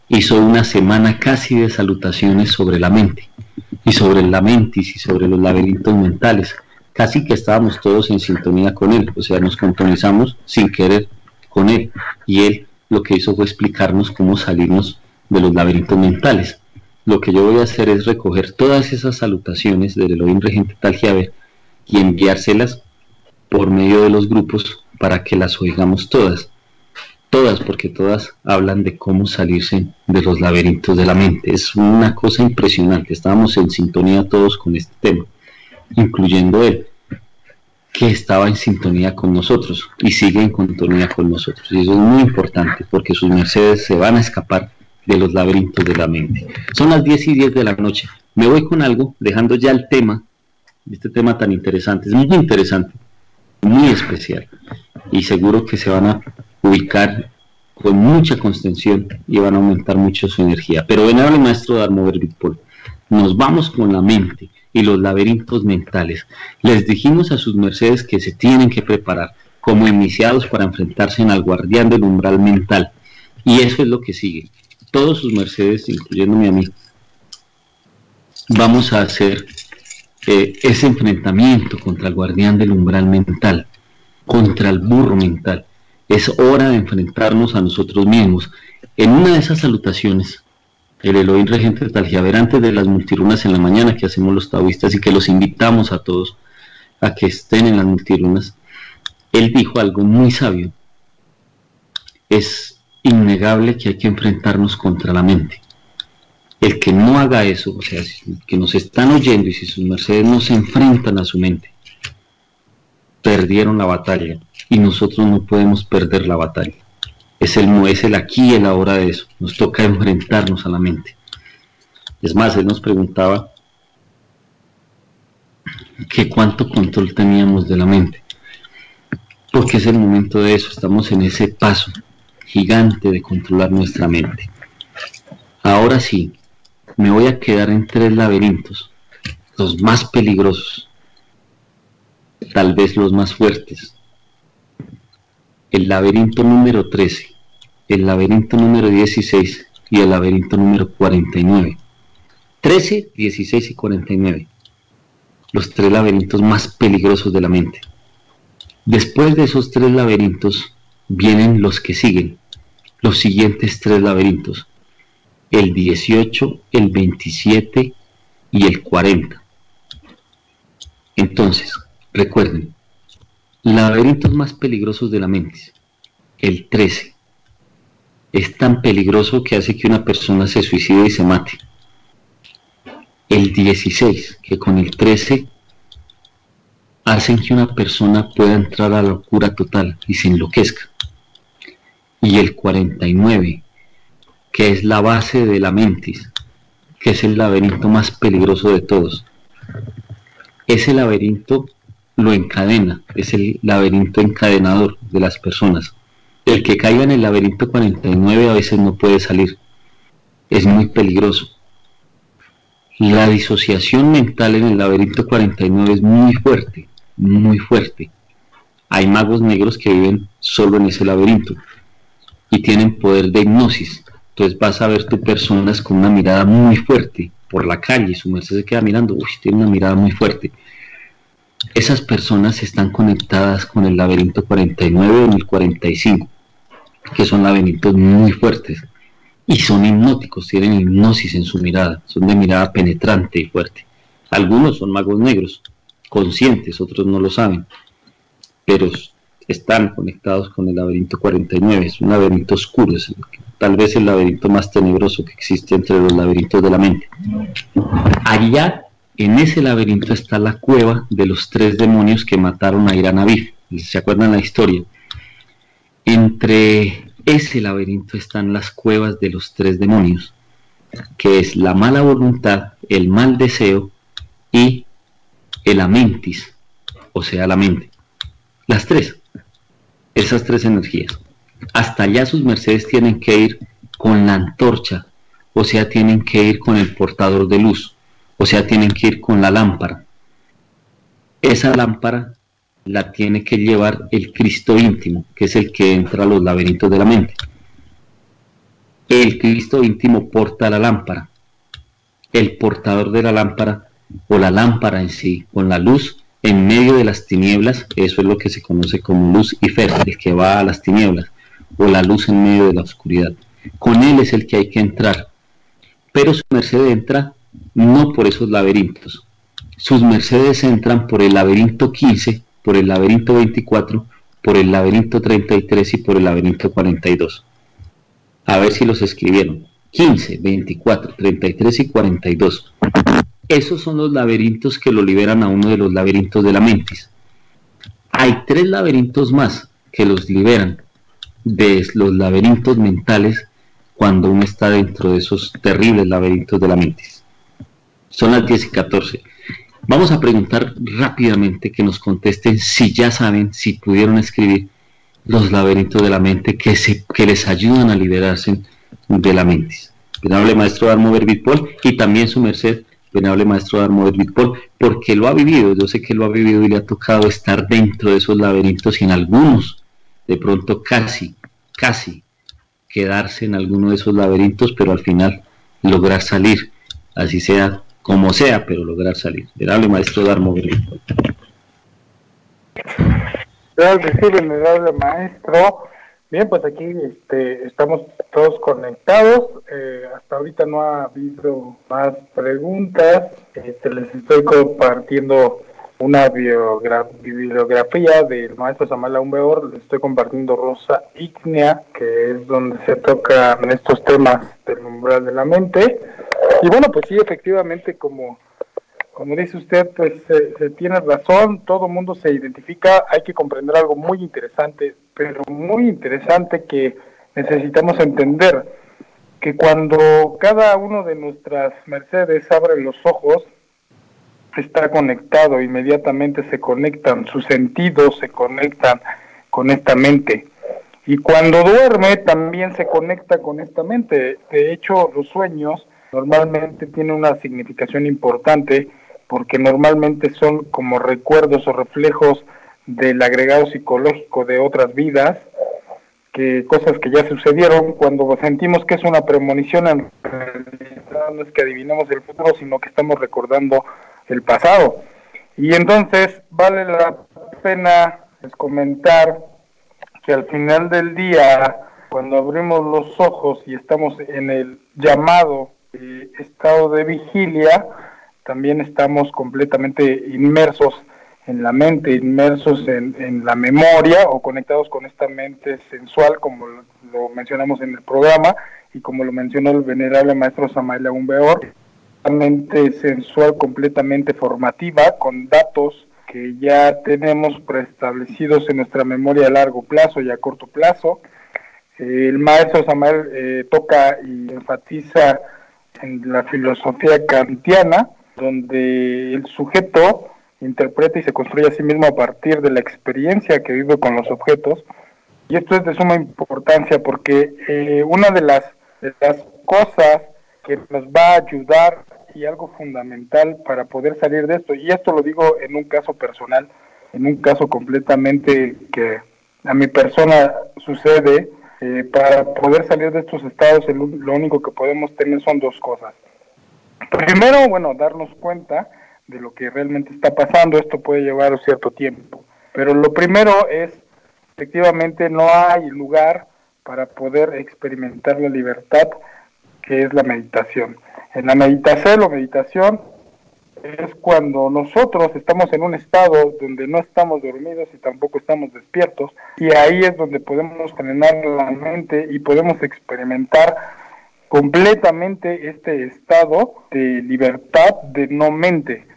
hizo una semana casi de salutaciones sobre la mente, y sobre la mentis y sobre los laberintos mentales. Casi que estábamos todos en sintonía con él, o sea, nos sintonizamos sin querer con él, y él lo que hizo fue explicarnos cómo salirnos de los laberintos mentales. Lo que yo voy a hacer es recoger todas esas salutaciones del Elohim regente Talgiaver y enviárselas por medio de los grupos para que las oigamos todas todas, porque todas hablan de cómo salirse de los laberintos de la mente. Es una cosa impresionante, estábamos en sintonía todos con este tema, incluyendo él, que estaba en sintonía con nosotros y sigue en sintonía con nosotros. Y eso es muy importante, porque sus mercedes se van a escapar de los laberintos de la mente. Son las 10 y 10 de la noche. Me voy con algo, dejando ya el tema, este tema tan interesante, es muy interesante, muy especial, y seguro que se van a ubicar con mucha constención y van a aumentar mucho su energía. Pero venerable maestro Darmover Bitpol, nos vamos con la mente y los laberintos mentales. Les dijimos a sus mercedes que se tienen que preparar como iniciados para enfrentarse en al guardián del umbral mental. Y eso es lo que sigue. Todos sus mercedes, incluyéndome a mí, vamos a hacer eh, ese enfrentamiento contra el guardián del umbral mental, contra el burro mental es hora de enfrentarnos a nosotros mismos. En una de esas salutaciones el Elohim regente de antes de las multirunas en la mañana que hacemos los taoístas y que los invitamos a todos a que estén en las multirunas, él dijo algo muy sabio. Es innegable que hay que enfrentarnos contra la mente. El que no haga eso, o sea, que nos están oyendo y si sus mercedes no se enfrentan a su mente, perdieron la batalla y nosotros no podemos perder la batalla. Es el, es el aquí y el ahora de eso. Nos toca enfrentarnos a la mente. Es más, él nos preguntaba que cuánto control teníamos de la mente. Porque es el momento de eso, estamos en ese paso gigante de controlar nuestra mente. Ahora sí, me voy a quedar en tres laberintos, los más peligrosos, tal vez los más fuertes. El laberinto número 13, el laberinto número 16 y el laberinto número 49. 13, 16 y 49. Los tres laberintos más peligrosos de la mente. Después de esos tres laberintos vienen los que siguen, los siguientes tres laberintos, el 18, el 27 y el 40. Entonces, recuerden, laberintos más peligrosos de la mente, el 13, es tan peligroso que hace que una persona se suicide y se mate. El 16, que con el 13 hacen que una persona pueda entrar a la locura total y se enloquezca. Y el 49, que es la base de la mentis, que es el laberinto más peligroso de todos. Ese laberinto lo encadena, es el laberinto encadenador de las personas. El que caiga en el laberinto 49 a veces no puede salir. Es muy peligroso. La disociación mental en el laberinto 49 es muy fuerte muy fuerte. Hay magos negros que viven solo en ese laberinto y tienen poder de hipnosis. Entonces vas a ver tu personas con una mirada muy fuerte por la calle, su merced se queda mirando, uy, tiene una mirada muy fuerte. Esas personas están conectadas con el laberinto 49 o el 45, que son laberintos muy fuertes y son hipnóticos, tienen hipnosis en su mirada, son de mirada penetrante y fuerte. Algunos son magos negros, conscientes, otros no lo saben, pero están conectados con el laberinto 49, es un laberinto oscuro, es tal vez el laberinto más tenebroso que existe entre los laberintos de la mente. Allá, en ese laberinto está la cueva de los tres demonios que mataron a Irán Aviv, ¿se acuerdan la historia? Entre ese laberinto están las cuevas de los tres demonios, que es la mala voluntad, el mal deseo y el amentis, o sea, la mente. Las tres, esas tres energías. Hasta allá sus mercedes tienen que ir con la antorcha, o sea, tienen que ir con el portador de luz, o sea, tienen que ir con la lámpara. Esa lámpara la tiene que llevar el Cristo íntimo, que es el que entra a los laberintos de la mente. El Cristo íntimo porta la lámpara. El portador de la lámpara o la lámpara en sí, con la luz en medio de las tinieblas, eso es lo que se conoce como luz y fe, el que va a las tinieblas, o la luz en medio de la oscuridad. Con él es el que hay que entrar. Pero su merced entra no por esos laberintos. Sus mercedes entran por el laberinto 15, por el laberinto 24, por el laberinto 33 y por el laberinto 42. A ver si los escribieron. 15, 24, 33 y 42. Esos son los laberintos que lo liberan a uno de los laberintos de la mentis. Hay tres laberintos más que los liberan de los laberintos mentales cuando uno está dentro de esos terribles laberintos de la mentis. Son las 10 y 14. Vamos a preguntar rápidamente que nos contesten si ya saben, si pudieron escribir los laberintos de la mente que, se, que les ayudan a liberarse de la mentis. Venerable maestro Armo Verbitpol y también su merced venerable maestro Darmo Víctor, porque lo ha vivido, yo sé que lo ha vivido y le ha tocado estar dentro de esos laberintos y en algunos, de pronto casi, casi quedarse en alguno de esos laberintos, pero al final lograr salir, así sea como sea, pero lograr salir. Venerable maestro Darmo sí, venerable maestro. Bien, pues aquí este, estamos todos conectados. Eh, hasta ahorita no ha habido más preguntas. Este, les estoy compartiendo una bibliografía del maestro Samuel Aumbeor. Les estoy compartiendo Rosa Ígnea, que es donde se tocan estos temas del umbral de la mente. Y bueno, pues sí, efectivamente, como como dice usted, pues se, tiene razón, todo mundo se identifica, hay que comprender algo muy interesante, pero muy interesante que necesitamos entender, que cuando cada uno de nuestras mercedes abre los ojos, está conectado, inmediatamente se conectan, sus sentidos se conectan con esta mente. Y cuando duerme también se conecta con esta mente. De hecho, los sueños normalmente tienen una significación importante porque normalmente son como recuerdos o reflejos del agregado psicológico de otras vidas, que cosas que ya sucedieron, cuando sentimos que es una premonición, no es que adivinamos el futuro, sino que estamos recordando el pasado. Y entonces vale la pena pues, comentar que al final del día, cuando abrimos los ojos y estamos en el llamado eh, estado de vigilia, también estamos completamente inmersos en la mente, inmersos en, la memoria o conectados con esta mente sensual, como lo, mencionamos en el programa y como lo mencionó el venerable maestro Samael Aumbeor, una mente sensual completamente formativa, con datos que ya tenemos preestablecidos en nuestra memoria a largo plazo y a corto plazo. El maestro Samael eh, toca y enfatiza en la filosofía kantiana, donde el sujeto interpreta y se construye a sí mismo a partir de la experiencia que vive con los objetos. Y esto es de suma importancia porque eh, una de las cosas que nos va a ayudar y algo fundamental para poder salir de esto, y esto lo digo en un caso personal, en un caso completamente que a mi persona sucede, eh, para poder salir de estos estados lo único que podemos tener son dos cosas. Primero, bueno, darnos cuenta de lo que realmente está pasando. Esto puede llevar cierto tiempo. Pero lo primero es, efectivamente, no hay lugar para poder experimentar la libertad que es la meditación. En la meditación o meditación es cuando nosotros estamos en un estado donde no estamos dormidos y tampoco estamos despiertos y ahí es donde podemos frenar la mente y podemos experimentar completamente este estado de libertad de no mente.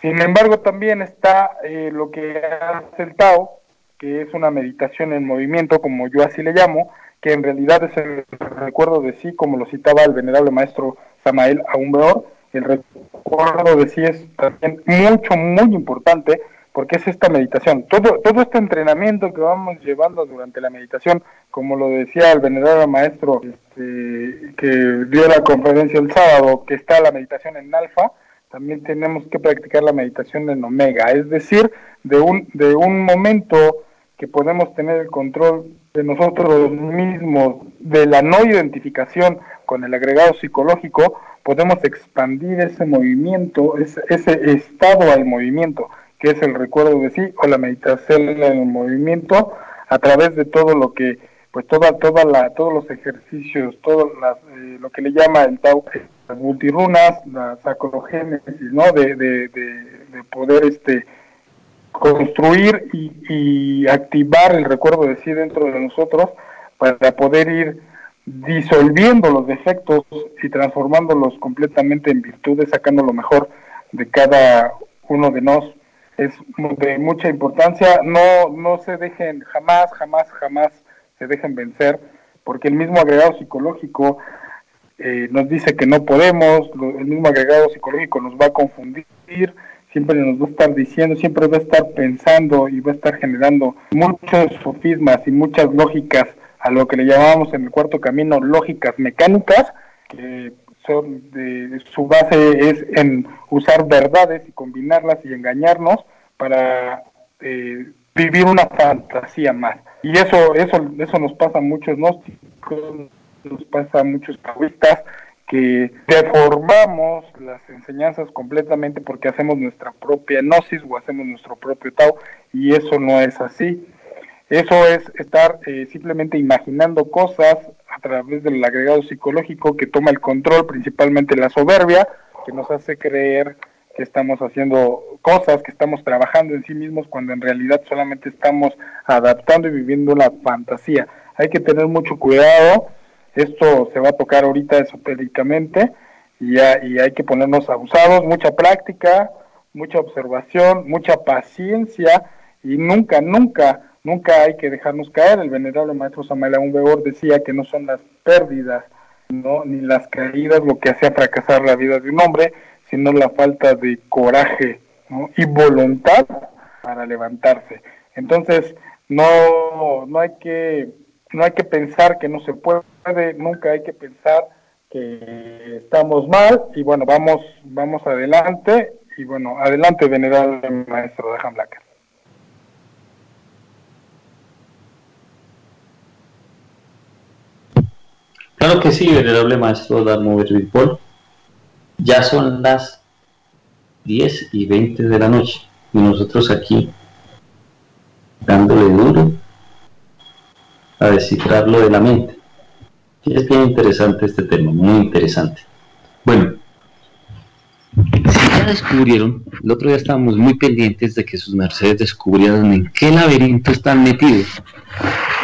Sin embargo, también está eh, lo que hace el Tao, que es una meditación en movimiento, como yo así le llamo, que en realidad es el recuerdo de sí, como lo citaba el venerable maestro Samael Aumbeor, el recuerdo de sí es también mucho, muy importante, porque es esta meditación. Todo, todo este entrenamiento que vamos llevando durante la meditación, como lo decía el venerable maestro este, que dio la conferencia el sábado, que está la meditación en alfa, también tenemos que practicar la meditación en omega, es decir, de un, de un momento que podemos tener el control de nosotros mismos, de la no identificación con el agregado psicológico, podemos expandir ese movimiento, ese, ese estado al movimiento que es el recuerdo de sí, o la meditación en el movimiento, a través de todo lo que, pues toda, toda la, todos los ejercicios, todo eh, lo que le llama el Tao, las multirunas, la sacrogénesis, ¿no? De, de, de, poder este construir y, y activar el recuerdo de sí dentro de nosotros para poder ir disolviendo los defectos y transformándolos completamente en virtudes, sacando lo mejor de cada uno de nosotros es de mucha importancia. No, no se dejen, jamás, jamás, jamás se dejen vencer, porque el mismo agregado psicológico eh, nos dice que no podemos, el mismo agregado psicológico nos va a confundir, siempre nos va a estar diciendo, siempre va a estar pensando y va a estar generando muchos sofismas y muchas lógicas a lo que le llamamos en el cuarto camino lógicas mecánicas, que son de, su base es en usar verdades y combinarlas y engañarnos para eh, vivir una fantasía más. Y eso, eso, eso nos pasa a muchos gnósticos, nos pasa a muchos taoístas, que deformamos las enseñanzas completamente porque hacemos nuestra propia gnosis o hacemos nuestro propio Tao, y eso no es así. Eso es estar eh, simplemente imaginando cosas a través del agregado psicológico que toma el control, principalmente la soberbia, que nos hace creer que estamos haciendo cosas, que estamos trabajando en sí mismos, cuando en realidad solamente estamos adaptando y viviendo la fantasía. Hay que tener mucho cuidado, esto se va a tocar ahorita esotéricamente y, y hay que ponernos abusados, mucha práctica, mucha observación, mucha paciencia y nunca, nunca, nunca hay que dejarnos caer. El venerable maestro Samael Beor decía que no son las pérdidas, no ni las caídas lo que hacía fracasar la vida de un hombre, sino la falta de coraje y voluntad para levantarse. Entonces, no, no hay que no hay que pensar que no se puede, nunca hay que pensar que estamos mal y bueno, vamos vamos adelante y bueno, adelante venerable maestro de Blacker. Claro que sí, venerable maestro Darmo Paul. Ya son las 10 y 20 de la noche y nosotros aquí dándole duro a descifrarlo de la mente. Es bien interesante este tema, muy interesante. Bueno, si ya descubrieron, el otro día estábamos muy pendientes de que sus mercedes descubrieran en qué laberinto están metidos.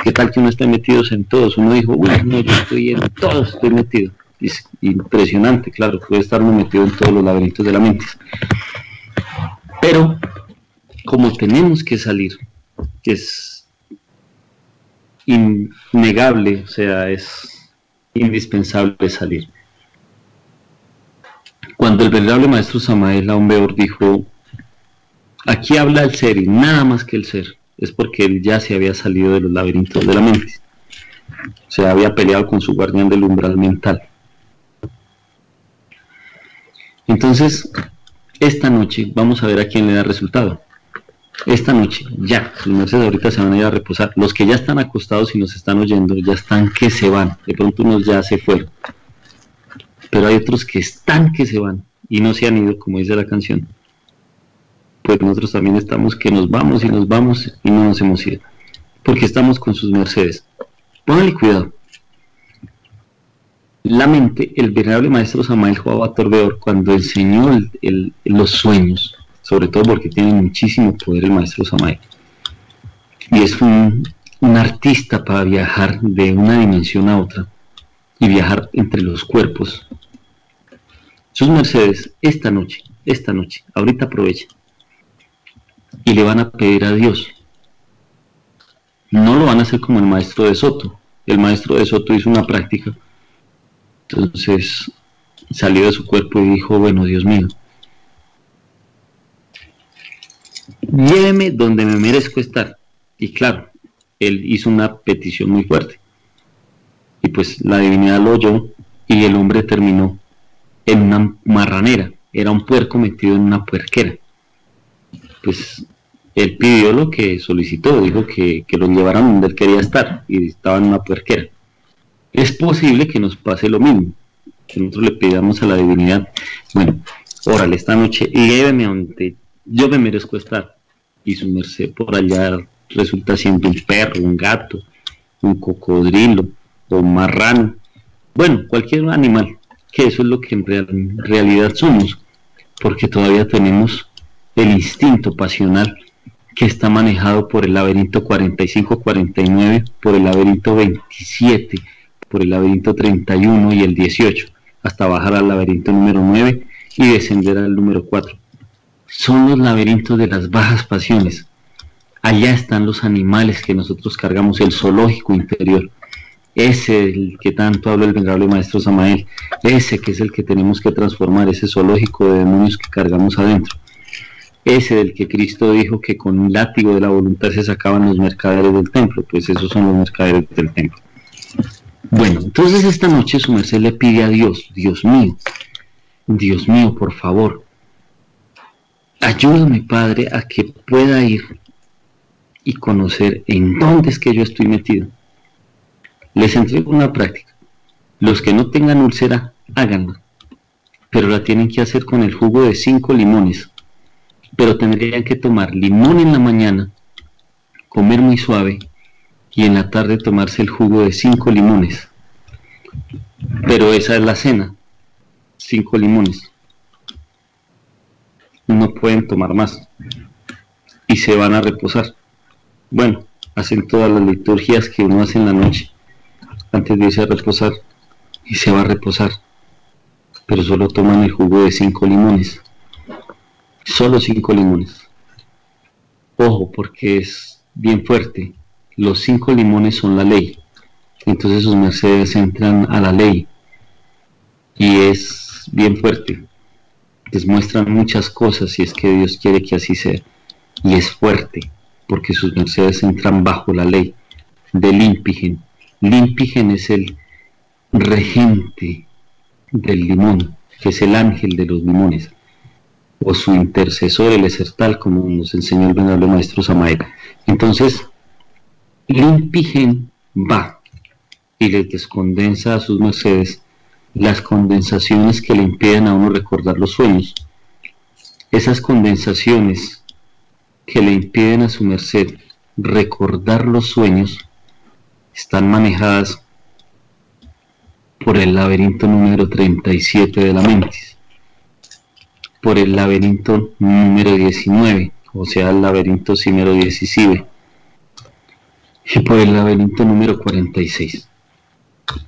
¿Qué tal que uno esté metidos en todos? Uno dijo, uy, no, yo estoy en todos, estoy metido es impresionante, claro, puede estar metido en todos los laberintos de la mente. Pero, como tenemos que salir, que es innegable, o sea, es indispensable salir. Cuando el venerable maestro Samael Aumbeor dijo, aquí habla el ser y nada más que el ser, es porque él ya se había salido de los laberintos de la mente. Se había peleado con su guardián del umbral mental. Entonces, esta noche vamos a ver a quién le da resultado. Esta noche, ya, sus mercedes ahorita se van a ir a reposar. Los que ya están acostados y nos están oyendo, ya están que se van. De pronto unos ya se fueron. Pero hay otros que están que se van y no se han ido, como dice la canción. Pues nosotros también estamos que nos vamos y nos vamos y no nos hemos ido. Porque estamos con sus mercedes. Pónganle cuidado la mente, el venerable maestro Samael Joao Torbeor, cuando enseñó los sueños, sobre todo porque tiene muchísimo poder el maestro Samael, y es un, artista para viajar de una dimensión a otra y viajar entre los cuerpos. Sus mercedes, esta noche, esta noche, ahorita aprovechen y le van a pedir a Dios. No lo van a hacer como el maestro de Soto. El maestro de Soto hizo una práctica entonces salió de su cuerpo y dijo, bueno, Dios mío, lléveme donde me merezco estar. Y claro, él hizo una petición muy fuerte. Y pues la divinidad lo oyó y el hombre terminó en una marranera. Era un puerco metido en una puerquera. Pues él pidió lo que solicitó, dijo que, que lo llevaran donde él quería estar y estaba en una puerquera es posible que nos pase lo mismo, que nosotros le pidamos a la divinidad, bueno, órale, esta noche, lléveme donde yo me merezco estar, y su merced por allá resulta siendo un perro, un gato, un cocodrilo, o un marrano, bueno, cualquier animal, que eso es lo que en realidad somos, porque todavía tenemos el instinto pasional que está manejado por el laberinto 45-49, por el laberinto 27, por el laberinto 31 y el 18, hasta bajar al laberinto número 9 y descender al número 4. Son los laberintos de las bajas pasiones. Allá están los animales que nosotros cargamos, el zoológico interior. Ese el que tanto habla el venerable maestro Samael, ese que es el que tenemos que transformar, ese zoológico de demonios que cargamos adentro. Ese del que Cristo dijo que con un látigo de la voluntad se sacaban los mercaderes del templo, pues esos son los mercaderes del templo. Bueno, entonces esta noche su merced le pide a Dios, Dios mío, Dios mío, por favor, ayúdame, Padre, a que pueda ir y conocer en dónde es que yo estoy metido. Les entrego una práctica. Los que no tengan úlcera, háganla. Pero la tienen que hacer con el jugo de cinco limones. Pero tendrían que tomar limón en la mañana, comer muy suave y en la tarde tomarse el jugo de cinco limones. Pero esa es la cena, cinco limones. No pueden tomar más y se van a reposar. Bueno, hacen todas las liturgias que uno hace en la noche antes de irse a reposar y se va a reposar. Pero solo toman el jugo de cinco limones. Solo cinco limones. Ojo, porque es bien fuerte. Los cinco limones son la ley. Entonces sus mercedes entran a la ley. Y es bien fuerte. Les muestran muchas cosas si es que Dios quiere que así sea. Y es fuerte, porque sus mercedes entran bajo la ley del impigen. Limpigen es el regente del limón, que es el ángel de los limones, o su intercesor, el esertal, como nos enseñó el venerable maestro Samael. Entonces, Limpigen va y les descondensa a sus mercedes las condensaciones que le impiden a uno recordar los sueños. Esas condensaciones que le impiden a su merced recordar los sueños están manejadas por el laberinto número 37 de la mentis, por el laberinto número 19, o sea, el laberinto número 17, y por el laberinto número 46.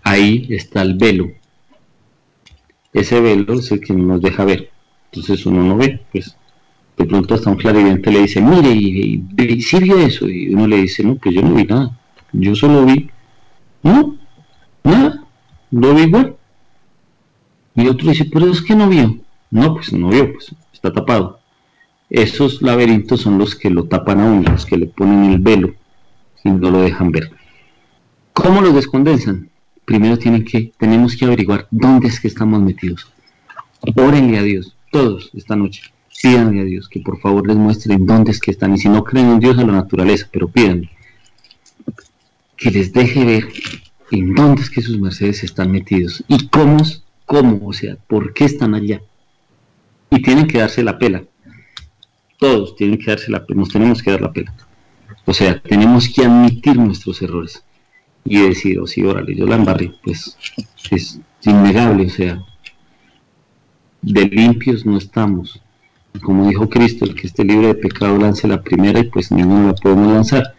Ahí está el velo. Ese velo es el que nos deja ver. Entonces uno no ve, pues de pronto hasta un clarividente le dice, mire, y, y, vio eso, y uno le dice, no, pues yo no vi nada, yo solo vi, no, nada, lo vi igual. Y otro dice, pero es que no vio. No, pues no vio, pues está tapado. Esos laberintos son los que lo tapan a uno, los que le ponen el velo y no lo dejan ver. ¿Cómo los descondensan? Primero tienen que, tenemos que averiguar dónde es que estamos metidos. Órenle a Dios, todos esta noche. Pídanle a Dios que por favor les muestren dónde es que están. Y si no creen en Dios, a la naturaleza, pero pídanle. Que les deje ver en dónde es que sus mercedes están metidos y cómo, cómo, o sea, por qué están allá. Y tienen que darse la pela. Todos tienen que darse la pela, nos tenemos que dar la pela. O sea, tenemos que admitir nuestros errores y decir, o oh, sí, órale, yo la embarré, pues es innegable, o sea, de limpios no estamos. Como dijo Cristo, el que esté libre de pecado lance la primera y pues ninguno la podemos lanzar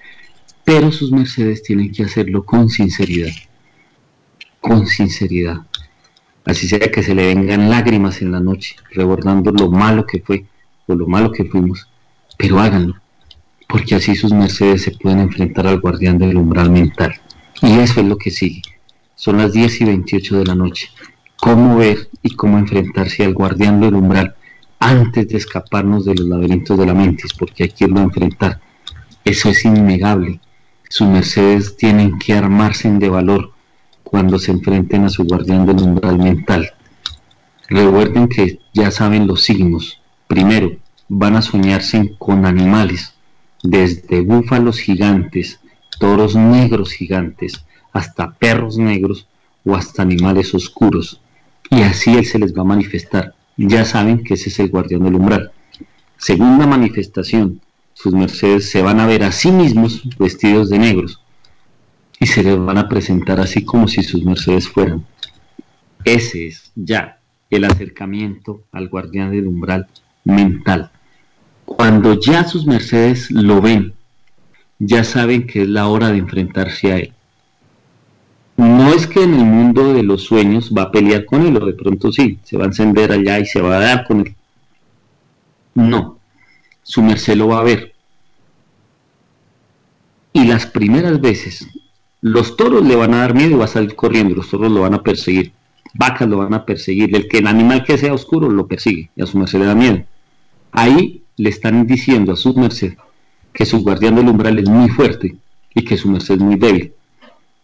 pero sus mercedes tienen que hacerlo con sinceridad, con sinceridad. Así sea que se le vengan lágrimas en la noche, recordando lo malo que fue o lo malo que fuimos, pero háganlo, porque así sus mercedes se pueden enfrentar al guardián del umbral mental. Y eso es lo que sigue. Son las 10 y 28 de la noche. Cómo ver y cómo enfrentarse al guardián del umbral antes de escaparnos de los laberintos de la mentis, porque hay que irlo a enfrentar. Eso es innegable sus mercedes tienen que armarse de valor cuando se enfrenten a su guardián del umbral mental. Recuerden que ya saben los signos. Primero, van a soñarse con animales, desde búfalos gigantes, toros negros gigantes, hasta perros negros o hasta animales oscuros. Y así él se les va a manifestar. Ya saben que ese es el guardián del umbral. Segunda manifestación, sus mercedes se van a ver a sí mismos vestidos de negros y se les van a presentar así como si sus mercedes fueran. Ese es ya el acercamiento al guardián del umbral mental. Cuando ya sus mercedes lo ven, ya saben que es la hora de enfrentarse a él. No es que en el mundo de los sueños va a pelear con él, o de pronto sí, se va a encender allá y se va a dar con él. No, su merced lo va a ver. Y las primeras veces, los toros le van a dar miedo y va a salir corriendo, los toros lo van a perseguir, vacas lo van a perseguir, el que el animal que sea oscuro lo persigue y a su merced le da miedo. Ahí le están diciendo a su merced que su guardián del umbral es muy fuerte y que su merced es muy débil.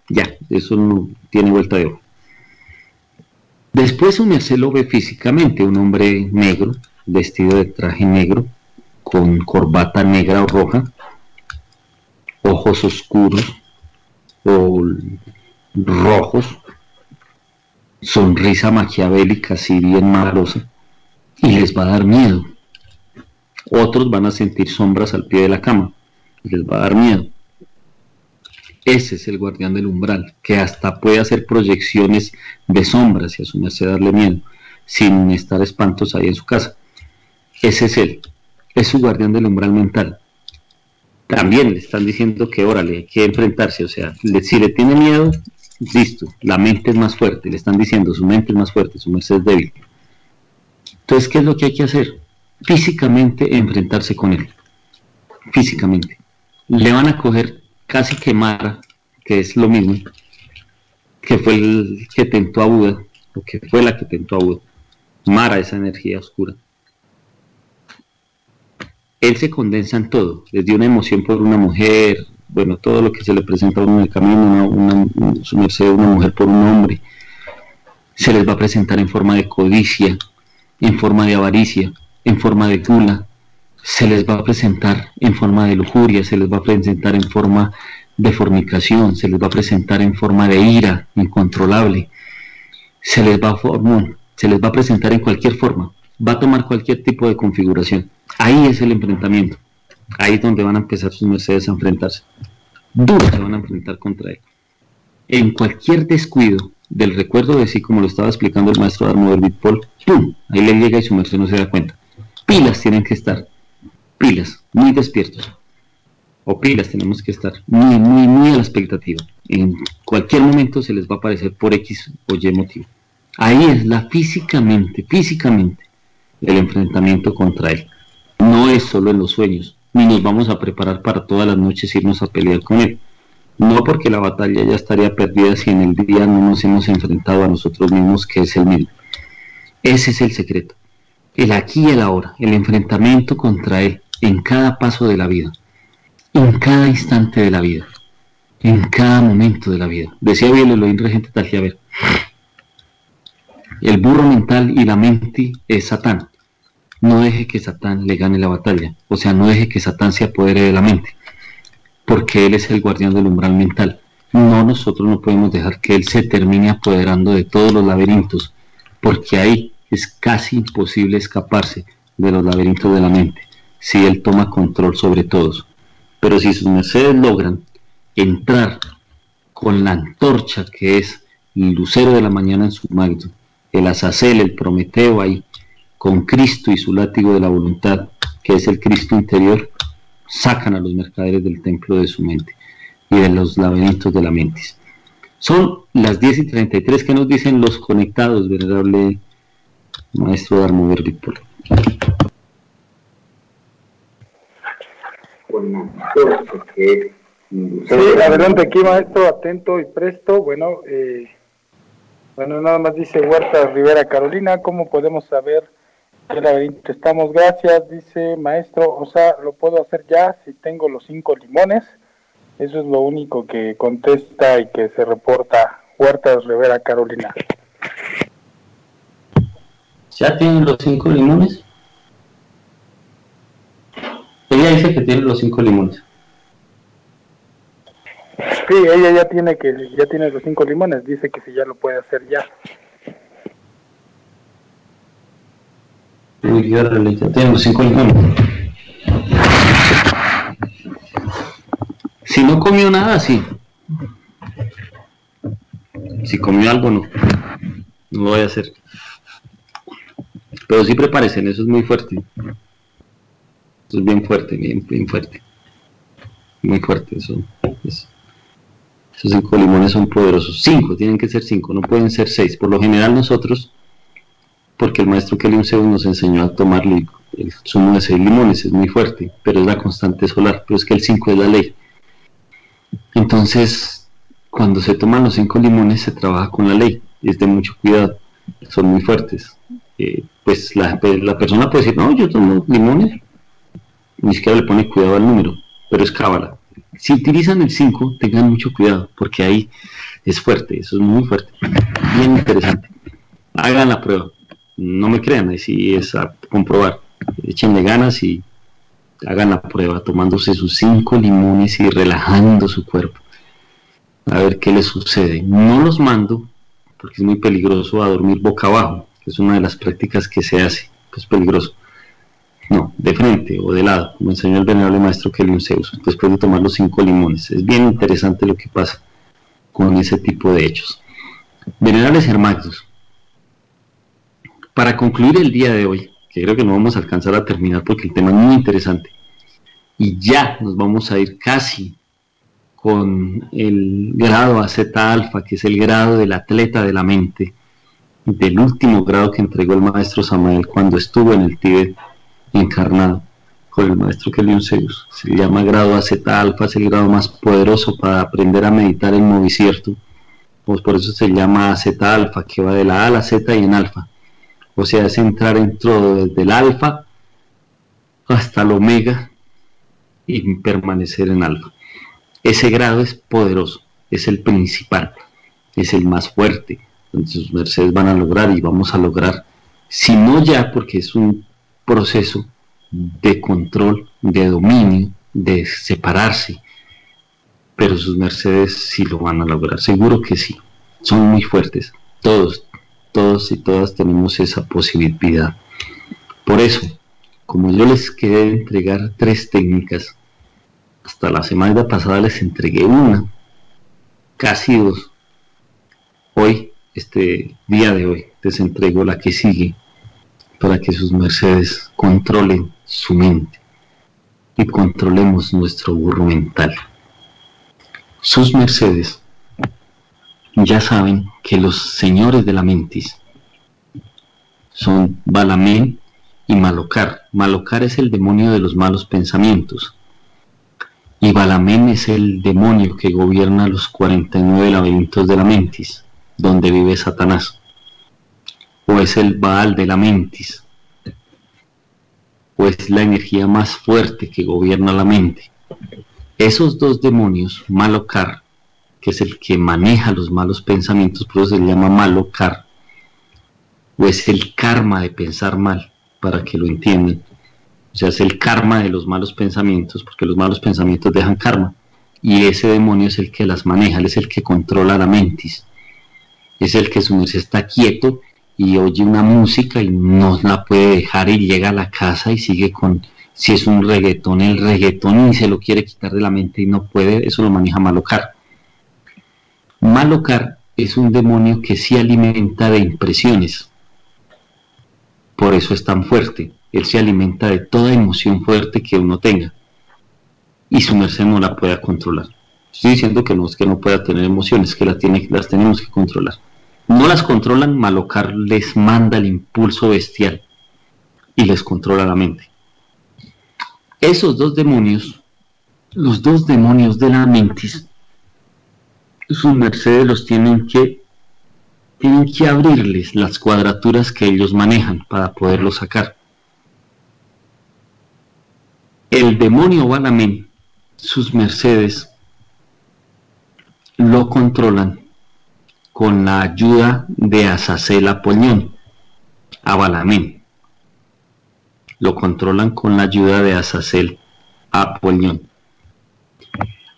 Ya, eso no tiene vuelta de ojo. Después su merced lo ve físicamente, un hombre negro, vestido de traje negro, con corbata negra o roja, ojos oscuros o rojos, sonrisa maquiavélica así bien malosa, y les va a dar miedo. Otros van a sentir sombras al pie de la cama, les va a dar miedo. Ese es el guardián del umbral, que hasta puede hacer proyecciones de sombras y a su merced darle miedo, sin estar espantos ahí en su casa. Ese es él, es su guardián del umbral mental. También le están diciendo que órale, hay que enfrentarse, o sea, si le tiene miedo, listo, la mente es más fuerte, le están diciendo, su mente es más fuerte, su merced es débil. Entonces, ¿qué es lo que hay que hacer? Físicamente enfrentarse con él, físicamente. Le van a coger casi que Mara, que es lo mismo, que fue el que tentó a Buda, o que fue la que tentó a Buda. Mara, esa energía oscura. Él se condensa en todo, desde una emoción por una mujer, bueno, todo lo que se le presenta a uno en el camino, una, una mujer por un hombre, se les va a presentar en forma de codicia, en forma de avaricia, en forma de gula, se les va a presentar en forma de lujuria, se les va a presentar en forma de fornicación, se les va a presentar en forma de ira incontrolable, se les va a, se les va a presentar en cualquier forma, va a tomar cualquier tipo de configuración. Ahí es el enfrentamiento. Ahí es donde van a empezar sus mercedes a enfrentarse. Duro se van a enfrentar contra él. En cualquier descuido del recuerdo de sí, como lo estaba explicando el maestro Darmo Bitpol, ¡pum! Ahí le llega y su merced no se da cuenta. Pilas tienen que estar. Pilas, muy despiertos. O pilas tenemos que estar muy, muy, muy a la expectativa. En cualquier momento se les va a aparecer por X o Y motivo. Ahí es la físicamente, físicamente, el enfrentamiento contra él no es solo en los sueños, ni nos vamos a preparar para todas las noches irnos a pelear con él. No porque la batalla ya estaría perdida si en el día no nos hemos enfrentado a nosotros mismos, que es el mismo. Ese es el secreto. El aquí y el ahora, el enfrentamiento contra él en cada paso de la vida, en cada instante de la vida, en cada momento de la vida. Decía bien el regente ver El burro mental y la mente es Satán no deje que Satán le gane la batalla, o sea, no deje que Satán se apodere de la mente, porque él es el guardián del umbral mental. No, nosotros no podemos dejar que él se termine apoderando de todos los laberintos, porque ahí es casi imposible escaparse de los laberintos de la mente, si él toma control sobre todos. Pero si sus mercedes logran entrar con la antorcha que es el lucero de la mañana en su mano, el azacel, el prometeo ahí, con Cristo y su látigo de la voluntad, que es el Cristo interior, sacan a los mercaderes del templo de su mente y de los laberintos de la mente. Son las 10 y 33 que nos dicen los conectados, venerable maestro Darmover Víctor. Sí, adelante aquí maestro, atento y presto. Bueno, eh, bueno, nada más dice Huerta Rivera Carolina, ¿cómo podemos saber ¿Qué laberinto estamos? Gracias, dice maestro. O sea, lo puedo hacer ya si tengo los cinco limones. Eso es lo único que contesta y que se reporta Huertas Rivera Carolina. ¿Ya tienen los cinco limones? Ella dice que tiene los cinco limones. Sí, ella ya tiene que ya tiene los cinco limones. Dice que si ya lo puede hacer ya. Uy, ya tengo cinco limones. Si no comió nada, sí. Si comió algo, no. No lo voy a hacer. Pero sí prepárense, eso es muy fuerte. Eso es bien fuerte, bien, bien fuerte. Muy fuerte, eso. esos cinco limones son poderosos. Cinco, tienen que ser cinco, no pueden ser seis. Por lo general nosotros porque el maestro Kelly Zeus nos enseñó a tomar el zumo de seis limones, es muy fuerte, pero es la constante solar, pero es que el 5 es la ley. Entonces, cuando se toman los cinco limones se trabaja con la ley, es de mucho cuidado, son muy fuertes. Eh, pues la, persona puede decir, no, yo tomo limones, ni siquiera le pone cuidado al número, pero es cábala. Si utilizan el 5, tengan mucho cuidado, porque ahí es fuerte, eso es muy fuerte, bien interesante. Hagan la prueba no me crean, sí es a comprobar. Échenle ganas y hagan la prueba tomándose sus cinco limones y relajando su cuerpo. A ver qué les sucede. No los mando porque es muy peligroso a dormir boca abajo, es una de las prácticas que se hace, que es peligroso. No, de frente o de lado, como enseñó el venerable maestro Kelly Zeus, después de tomar los cinco limones. Es bien interesante lo que pasa con ese tipo de hechos. Venerables hermanos, para concluir el día de hoy, que creo que no vamos a alcanzar a terminar porque el tema es muy interesante, y ya nos vamos a ir casi con el grado AZ alfa, que es el grado del atleta de la mente, del último grado que entregó el maestro Samael cuando estuvo en el Tíbet encarnado con el maestro Kelion Zeus. Se llama grado AZ alfa, es el grado más poderoso para aprender a meditar en movicierto. Pues por eso se llama AZ alfa, que va de la A a la Z y en alfa. O sea, es entrar dentro desde el alfa hasta el omega y permanecer en alfa. Ese grado es poderoso, es el principal, es el más fuerte, sus mercedes van a lograr y vamos a lograr, si no ya, porque es un proceso de control, de dominio, de separarse, pero sus mercedes sí lo van a lograr, seguro que sí, son muy fuertes, todos, todos y todas tenemos esa posibilidad. Por eso, como yo les quedé entregar tres técnicas, hasta la semana pasada les entregué una, casi dos. Hoy este día de hoy les entrego la que sigue para que sus mercedes controlen su mente y controlemos nuestro burro mental. Sus mercedes ya saben que los señores de la mentis son Balamén y Malocar. Malocar es el demonio de los malos pensamientos. Y Balamén es el demonio que gobierna los 49 laberintos de la mentis donde vive Satanás, o es el Baal de la mentis, o es la energía más fuerte que gobierna la mente. Esos dos demonios, Malocar, que es el que maneja los malos pensamientos, por eso se llama Malocar, o es el karma de pensar mal, para que lo entiendan. O sea, es el karma de los malos pensamientos, porque los malos pensamientos dejan karma. Y ese demonio es el que las maneja, él es el que controla la mentis es el que su merced está quieto y oye una música y no la puede dejar y llega a la casa y sigue con, si es un reggaetón, el reggaetón y se lo quiere quitar de la mente y no puede, eso lo maneja Malocar. Malocar es un demonio que sí alimenta de impresiones, por eso es tan fuerte, él se alimenta de toda emoción fuerte que uno tenga y su merced no la pueda controlar. Estoy diciendo que no que no pueda tener emociones, que las, tiene, las tenemos que controlar no las controlan, Malocar les manda el impulso bestial y les controla la mente. Esos dos demonios, los dos demonios de la mentis, sus mercedes los tienen que tienen que abrirles las cuadraturas que ellos manejan para poderlos sacar. El demonio Balamen, sus mercedes, lo controlan con la ayuda de Azazel Apollón, Abalamén. Lo controlan con la ayuda de Azazel Apollón.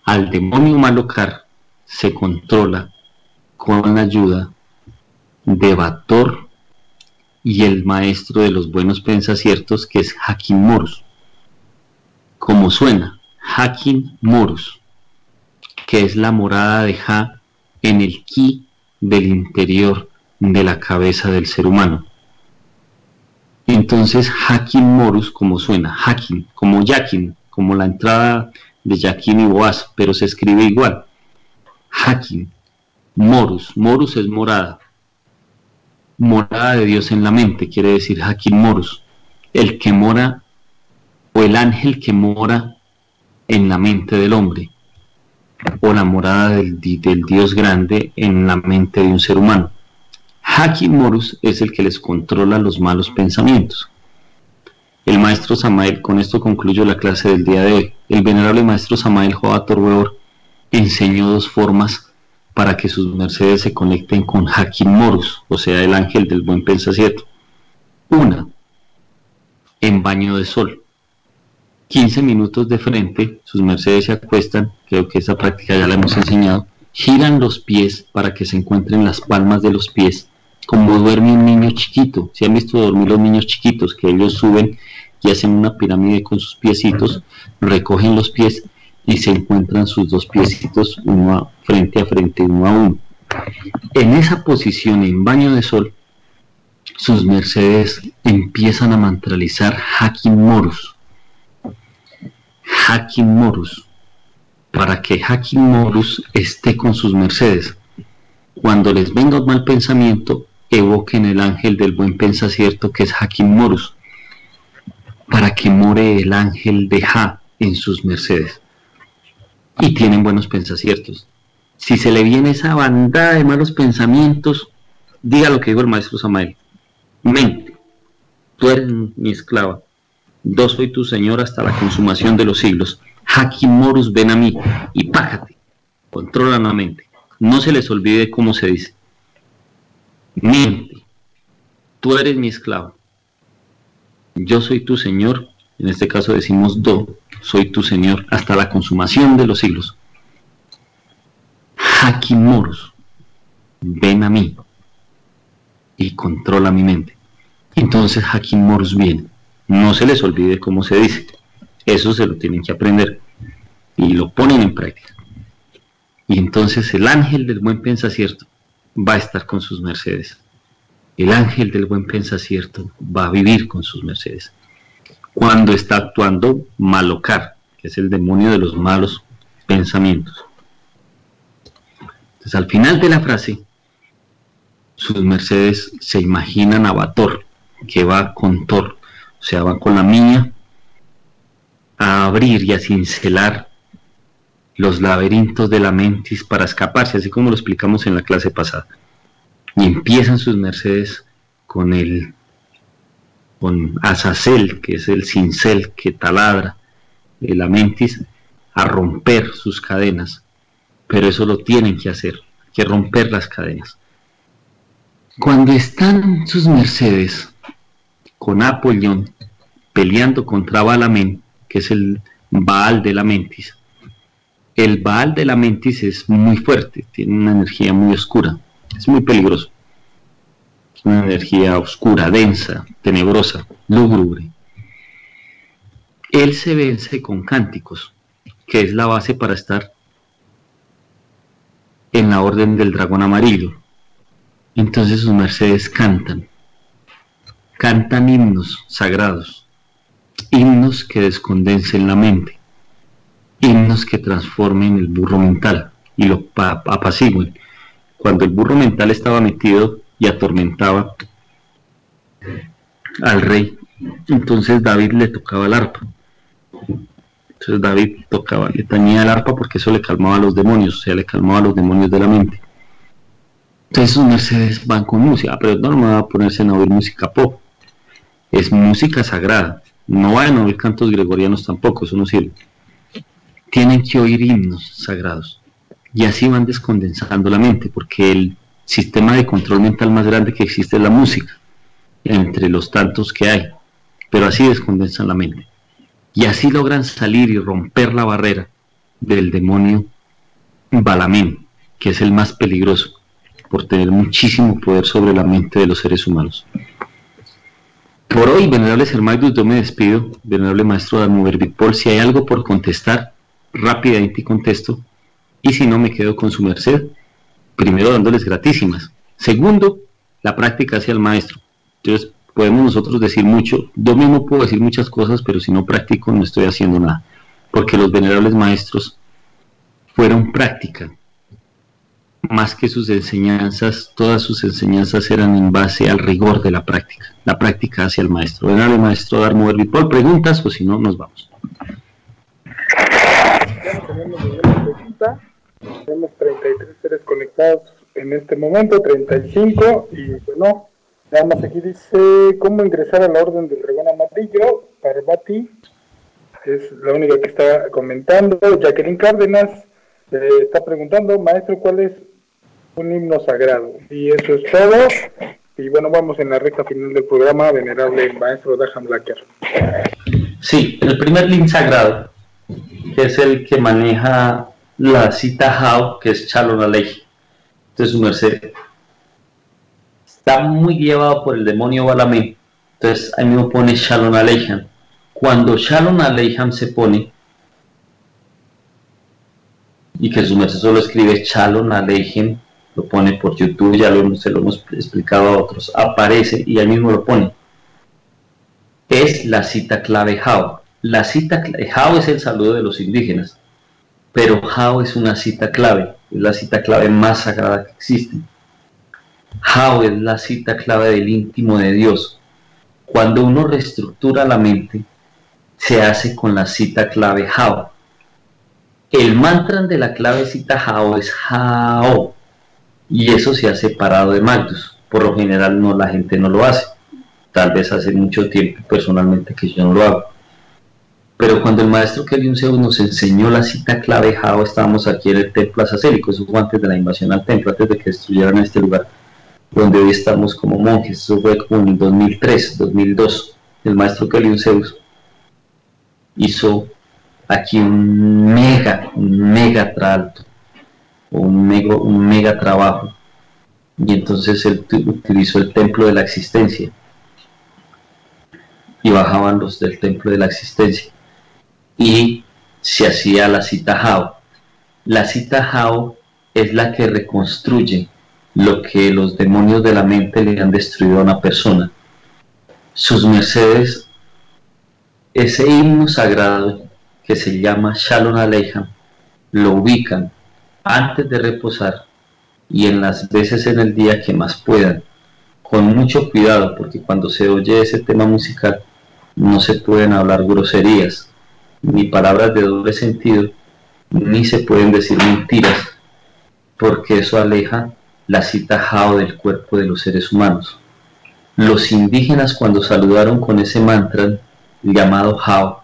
Al demonio Malocar se controla con la ayuda de Bator y el maestro de los buenos pensaciertos que es Hakim Morus. Como suena, Hakim Morus, que es la morada de Ja en el Ki del interior de la cabeza del ser humano. Entonces, Hakim Morus, como suena, Hakim, como Yakin, como la entrada de Yakin y Boaz, pero se escribe igual. Hakim, Morus, Morus es morada. Morada de Dios en la mente, quiere decir Hakim Morus, el que mora o el ángel que mora en la mente del hombre o la morada del, Dios grande en la mente de un ser humano. Haki Morus es el que les controla los malos pensamientos. El maestro Samael, con esto concluyo la clase del día de hoy. El venerable maestro Samael Joator Weor enseñó dos formas para que sus mercedes se conecten con Haki Morus, o sea, el ángel del buen pensamiento. Una, en baño de sol. 15 minutos de frente, sus mercedes se acuestan, creo que esa práctica ya la hemos enseñado, giran los pies para que se encuentren las palmas de los pies, como duerme un niño chiquito. Si han visto dormir los niños chiquitos, que ellos suben y hacen una pirámide con sus piecitos, recogen los pies y se encuentran sus dos piecitos uno frente a frente, uno a uno. En esa posición, en baño de sol, sus mercedes empiezan a mantralizar Hakim Morus. Hakim Morus. Para que Hakim Morus esté con sus mercedes. Cuando les venga un mal pensamiento, evoquen el ángel del buen pensacierto que es Hakim Morus. Para que more el ángel de Ha en sus mercedes. Y tienen buenos pensaciertos. Si se le viene esa bandada de malos pensamientos, diga lo que dijo el maestro Samael mente, tú eres mi esclava, yo soy tu señor hasta la consumación de los siglos. Hakimorus ven a mí y pájate, controla la mente. No se les olvide cómo se dice. Miente, tú eres mi esclava. Yo soy tu señor, en este caso decimos do, soy tu señor hasta la consumación de los siglos. Hakimorus, ven a mí y controla mi mente. Entonces Hakim Morus viene. No se les olvide cómo se dice. Eso se lo tienen que aprender y lo ponen en práctica. Y entonces el ángel del buen pensacierto va a estar con sus mercedes. El ángel del buen pensacierto va a vivir con sus mercedes. Cuando está actuando Malocar, que es el demonio de los malos pensamientos. Entonces al final de la frase sus mercedes se imaginan a Bator, que va con Thor, o sea, va con la miña a abrir y a cincelar los laberintos de la mentis para escaparse, así como lo explicamos en la clase pasada. Y empiezan sus mercedes con el con Azazel, que es el cincel que taladra de la mentis, a romper sus cadenas. Pero eso lo tienen que hacer, que romper las cadenas. Cuando están sus mercedes con Apollón peleando contra Balamén, que es el Baal de la Mentis, el Baal de la Mentis es muy fuerte, tiene una energía muy oscura, es muy peligroso. Es una energía oscura, densa, tenebrosa, lúgubre. Él se vence con cánticos, que es la base para estar en la orden del dragón amarillo, entonces sus mercedes cantan, cantan himnos sagrados, himnos que descondensen la mente, himnos que transformen el burro mental y lo apacigüen. Cuando el burro mental estaba metido y atormentaba al rey, entonces David le tocaba el arpa. Entonces David tocaba, le tañía el arpa porque eso le calmaba a los demonios, o sea, le calmaba a los demonios de la mente. Entonces mercedes van con música, pero no me va a ponerse a oír música pop. Es música sagrada. No van a oír cantos gregorianos tampoco, eso no sirve. Tienen que oír himnos sagrados. Y así van descondensando la mente, porque el sistema de control mental más grande que existe es la música, entre los tantos que hay. Pero así descondensan la mente. Y así logran salir y romper la barrera del demonio Balamén, que es el más peligroso por tener muchísimo poder sobre la mente de los seres humanos. Por hoy, venerables hermanos, yo me despido, venerable maestro de Paul. Si hay algo por contestar, rápidamente contesto, y si no, me quedo con su merced. Primero, dándoles gratísimas. Segundo, la práctica hacia el maestro. Entonces, podemos nosotros decir mucho. Yo mismo puedo decir muchas cosas, pero si no practico, no estoy haciendo nada. Porque los venerables maestros fueron práctica, más que sus enseñanzas, todas sus enseñanzas eran en base al rigor de la práctica, la práctica hacia el maestro. Venale, maestro Darmo por preguntas o si no, nos vamos. Tenemos 33 seres conectados en este momento, 35, y bueno, nada más aquí dice cómo ingresar a la orden del dragón amarillo, Parvati, es la única que está comentando, Jacqueline Cárdenas, eh, está preguntando, maestro, ¿cuál es un himno sagrado. Y eso es todo. Y bueno, vamos en la recta final del programa, venerable maestro Dahan Blacker. Sí, el primer himno sagrado, que es el que maneja la cita Hao, que es Chalon Alej. Entonces, su merced está muy llevado por el demonio Balamé. Entonces, ahí mismo pone Shalom Aleichan. Cuando Shalom Aleiham se pone, y que su merced solo escribe Shalom Aleihim, lo pone por YouTube, ya lo, se lo hemos explicado a otros, aparece y ahí mismo lo pone. Es la cita clave How. La cita How es el saludo de los indígenas, pero How es una cita clave, es la cita clave más sagrada que existe. How es la cita clave del íntimo de Dios. Cuando uno reestructura la mente, se hace con la cita clave How. El mantra de la clave cita How es How. Y eso se ha separado de Magnus. Por lo general no la gente no lo hace. Tal vez hace mucho tiempo personalmente que yo no lo hago. Pero cuando el maestro Kelly Zeus nos enseñó la cita clave How, estábamos aquí en el templo asacélico, eso fue antes de la invasión al templo, antes de que destruyeran este lugar donde hoy estamos como monjes. Eso fue como en 2003, 2002. El maestro Kelly Zeus hizo aquí un mega, un mega un mega, un mega trabajo. Y entonces él utilizó el templo de la existencia. Y bajaban los del templo de la existencia. Y se hacía la cita Hao. La cita Hao es la que reconstruye lo que los demonios de la mente le han destruido a una persona. Sus mercedes, ese himno sagrado que se llama Shalom Aleichem, lo ubican antes de reposar y en las veces en el día que más puedan, con mucho cuidado, porque cuando se oye ese tema musical no se pueden hablar groserías, ni palabras de doble sentido, ni se pueden decir mentiras, porque eso aleja la cita Jao del cuerpo de los seres humanos. Los indígenas cuando saludaron con ese mantra llamado Jao,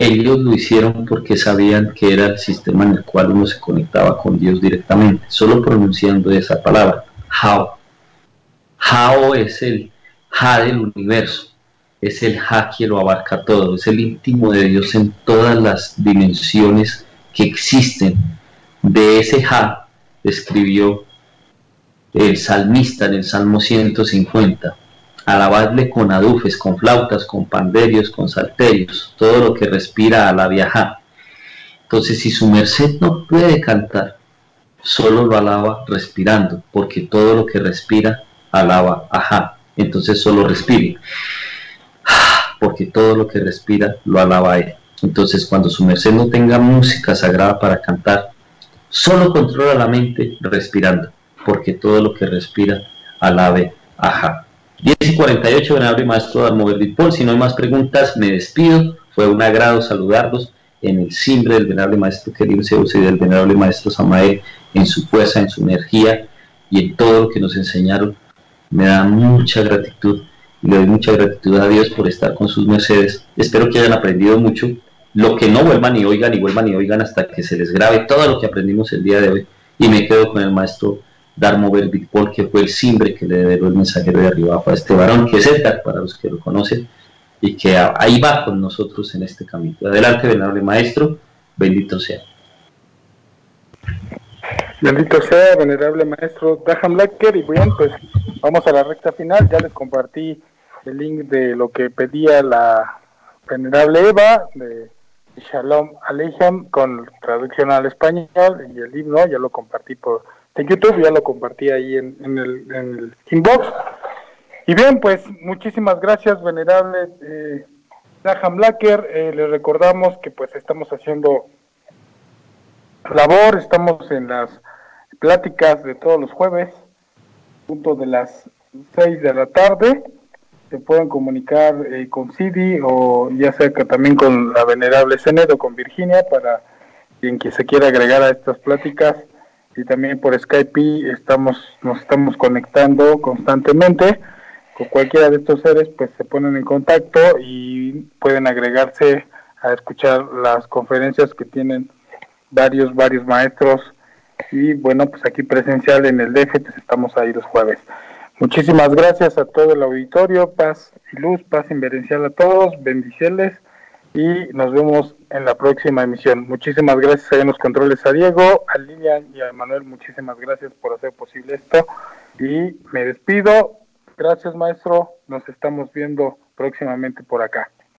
ellos lo hicieron porque sabían que era el sistema en el cual uno se conectaba con Dios directamente, solo pronunciando esa palabra, Jao. Jao es el Ja del universo, es el Ja que lo abarca todo, es el íntimo de Dios en todas las dimensiones que existen. De ese Ja escribió el salmista en el Salmo 150. Alabadle con adufes, con flautas, con panderios, con salterios, todo lo que respira a la. Entonces, si su merced no puede cantar, solo lo alaba respirando, porque todo lo que respira alaba ajá. Entonces solo respire, porque todo lo que respira lo alaba él. Entonces, cuando su merced no tenga música sagrada para cantar, solo controla la mente respirando porque todo lo que respira alabe ajá. 10 y 48, venerable maestro Darmover Paul. Si no hay más preguntas, me despido. Fue un agrado saludarlos en el simbre del venerable maestro querido Zeus y del venerable maestro Samael, en su fuerza, en su energía y en todo lo que nos enseñaron. Me da mucha gratitud y le doy mucha gratitud a Dios por estar con sus mercedes. Espero que hayan aprendido mucho. Lo que no vuelvan y oigan y vuelvan y oigan hasta que se les grabe todo lo que aprendimos el día de hoy. Y me quedo con el maestro dar mover Bitpol, que fue el simbre que le develó el mensajero de arriba a este varón, que es Edgar, para los que lo conocen, y que ahí va con nosotros en este camino. Adelante, venerable maestro, bendito sea. Bendito sea, venerable maestro Daham Lacker, y bien, pues vamos a la recta final, ya les compartí el link de lo que pedía la venerable Eva, de Shalom Aleichem, con traducción al español, y el himno ya lo compartí por en YouTube, ya lo compartí ahí en, el, inbox. Y bien, pues muchísimas gracias, venerable eh, Blacker. Eh, le recordamos que pues estamos haciendo labor, estamos en las pláticas de todos los jueves, punto de las 6 de la tarde. Se pueden comunicar eh, con Cidi o ya sea que también con la venerable Cenedo, con Virginia, para quien que se quiera agregar a estas pláticas y también por Skype estamos nos estamos conectando constantemente. Con cualquiera de estos seres pues se ponen en contacto y pueden agregarse a escuchar las conferencias que tienen varios varios maestros. Y bueno pues aquí presencial en el DF pues estamos ahí los jueves. Muchísimas gracias a todo el auditorio. Paz y luz paz inverencial a todos. Bendiciones y nos vemos en la próxima emisión. Muchísimas gracias a los controles a Diego, a Lilian y a Manuel, muchísimas gracias por hacer posible esto y me despido. Gracias maestro, nos estamos viendo próximamente por acá.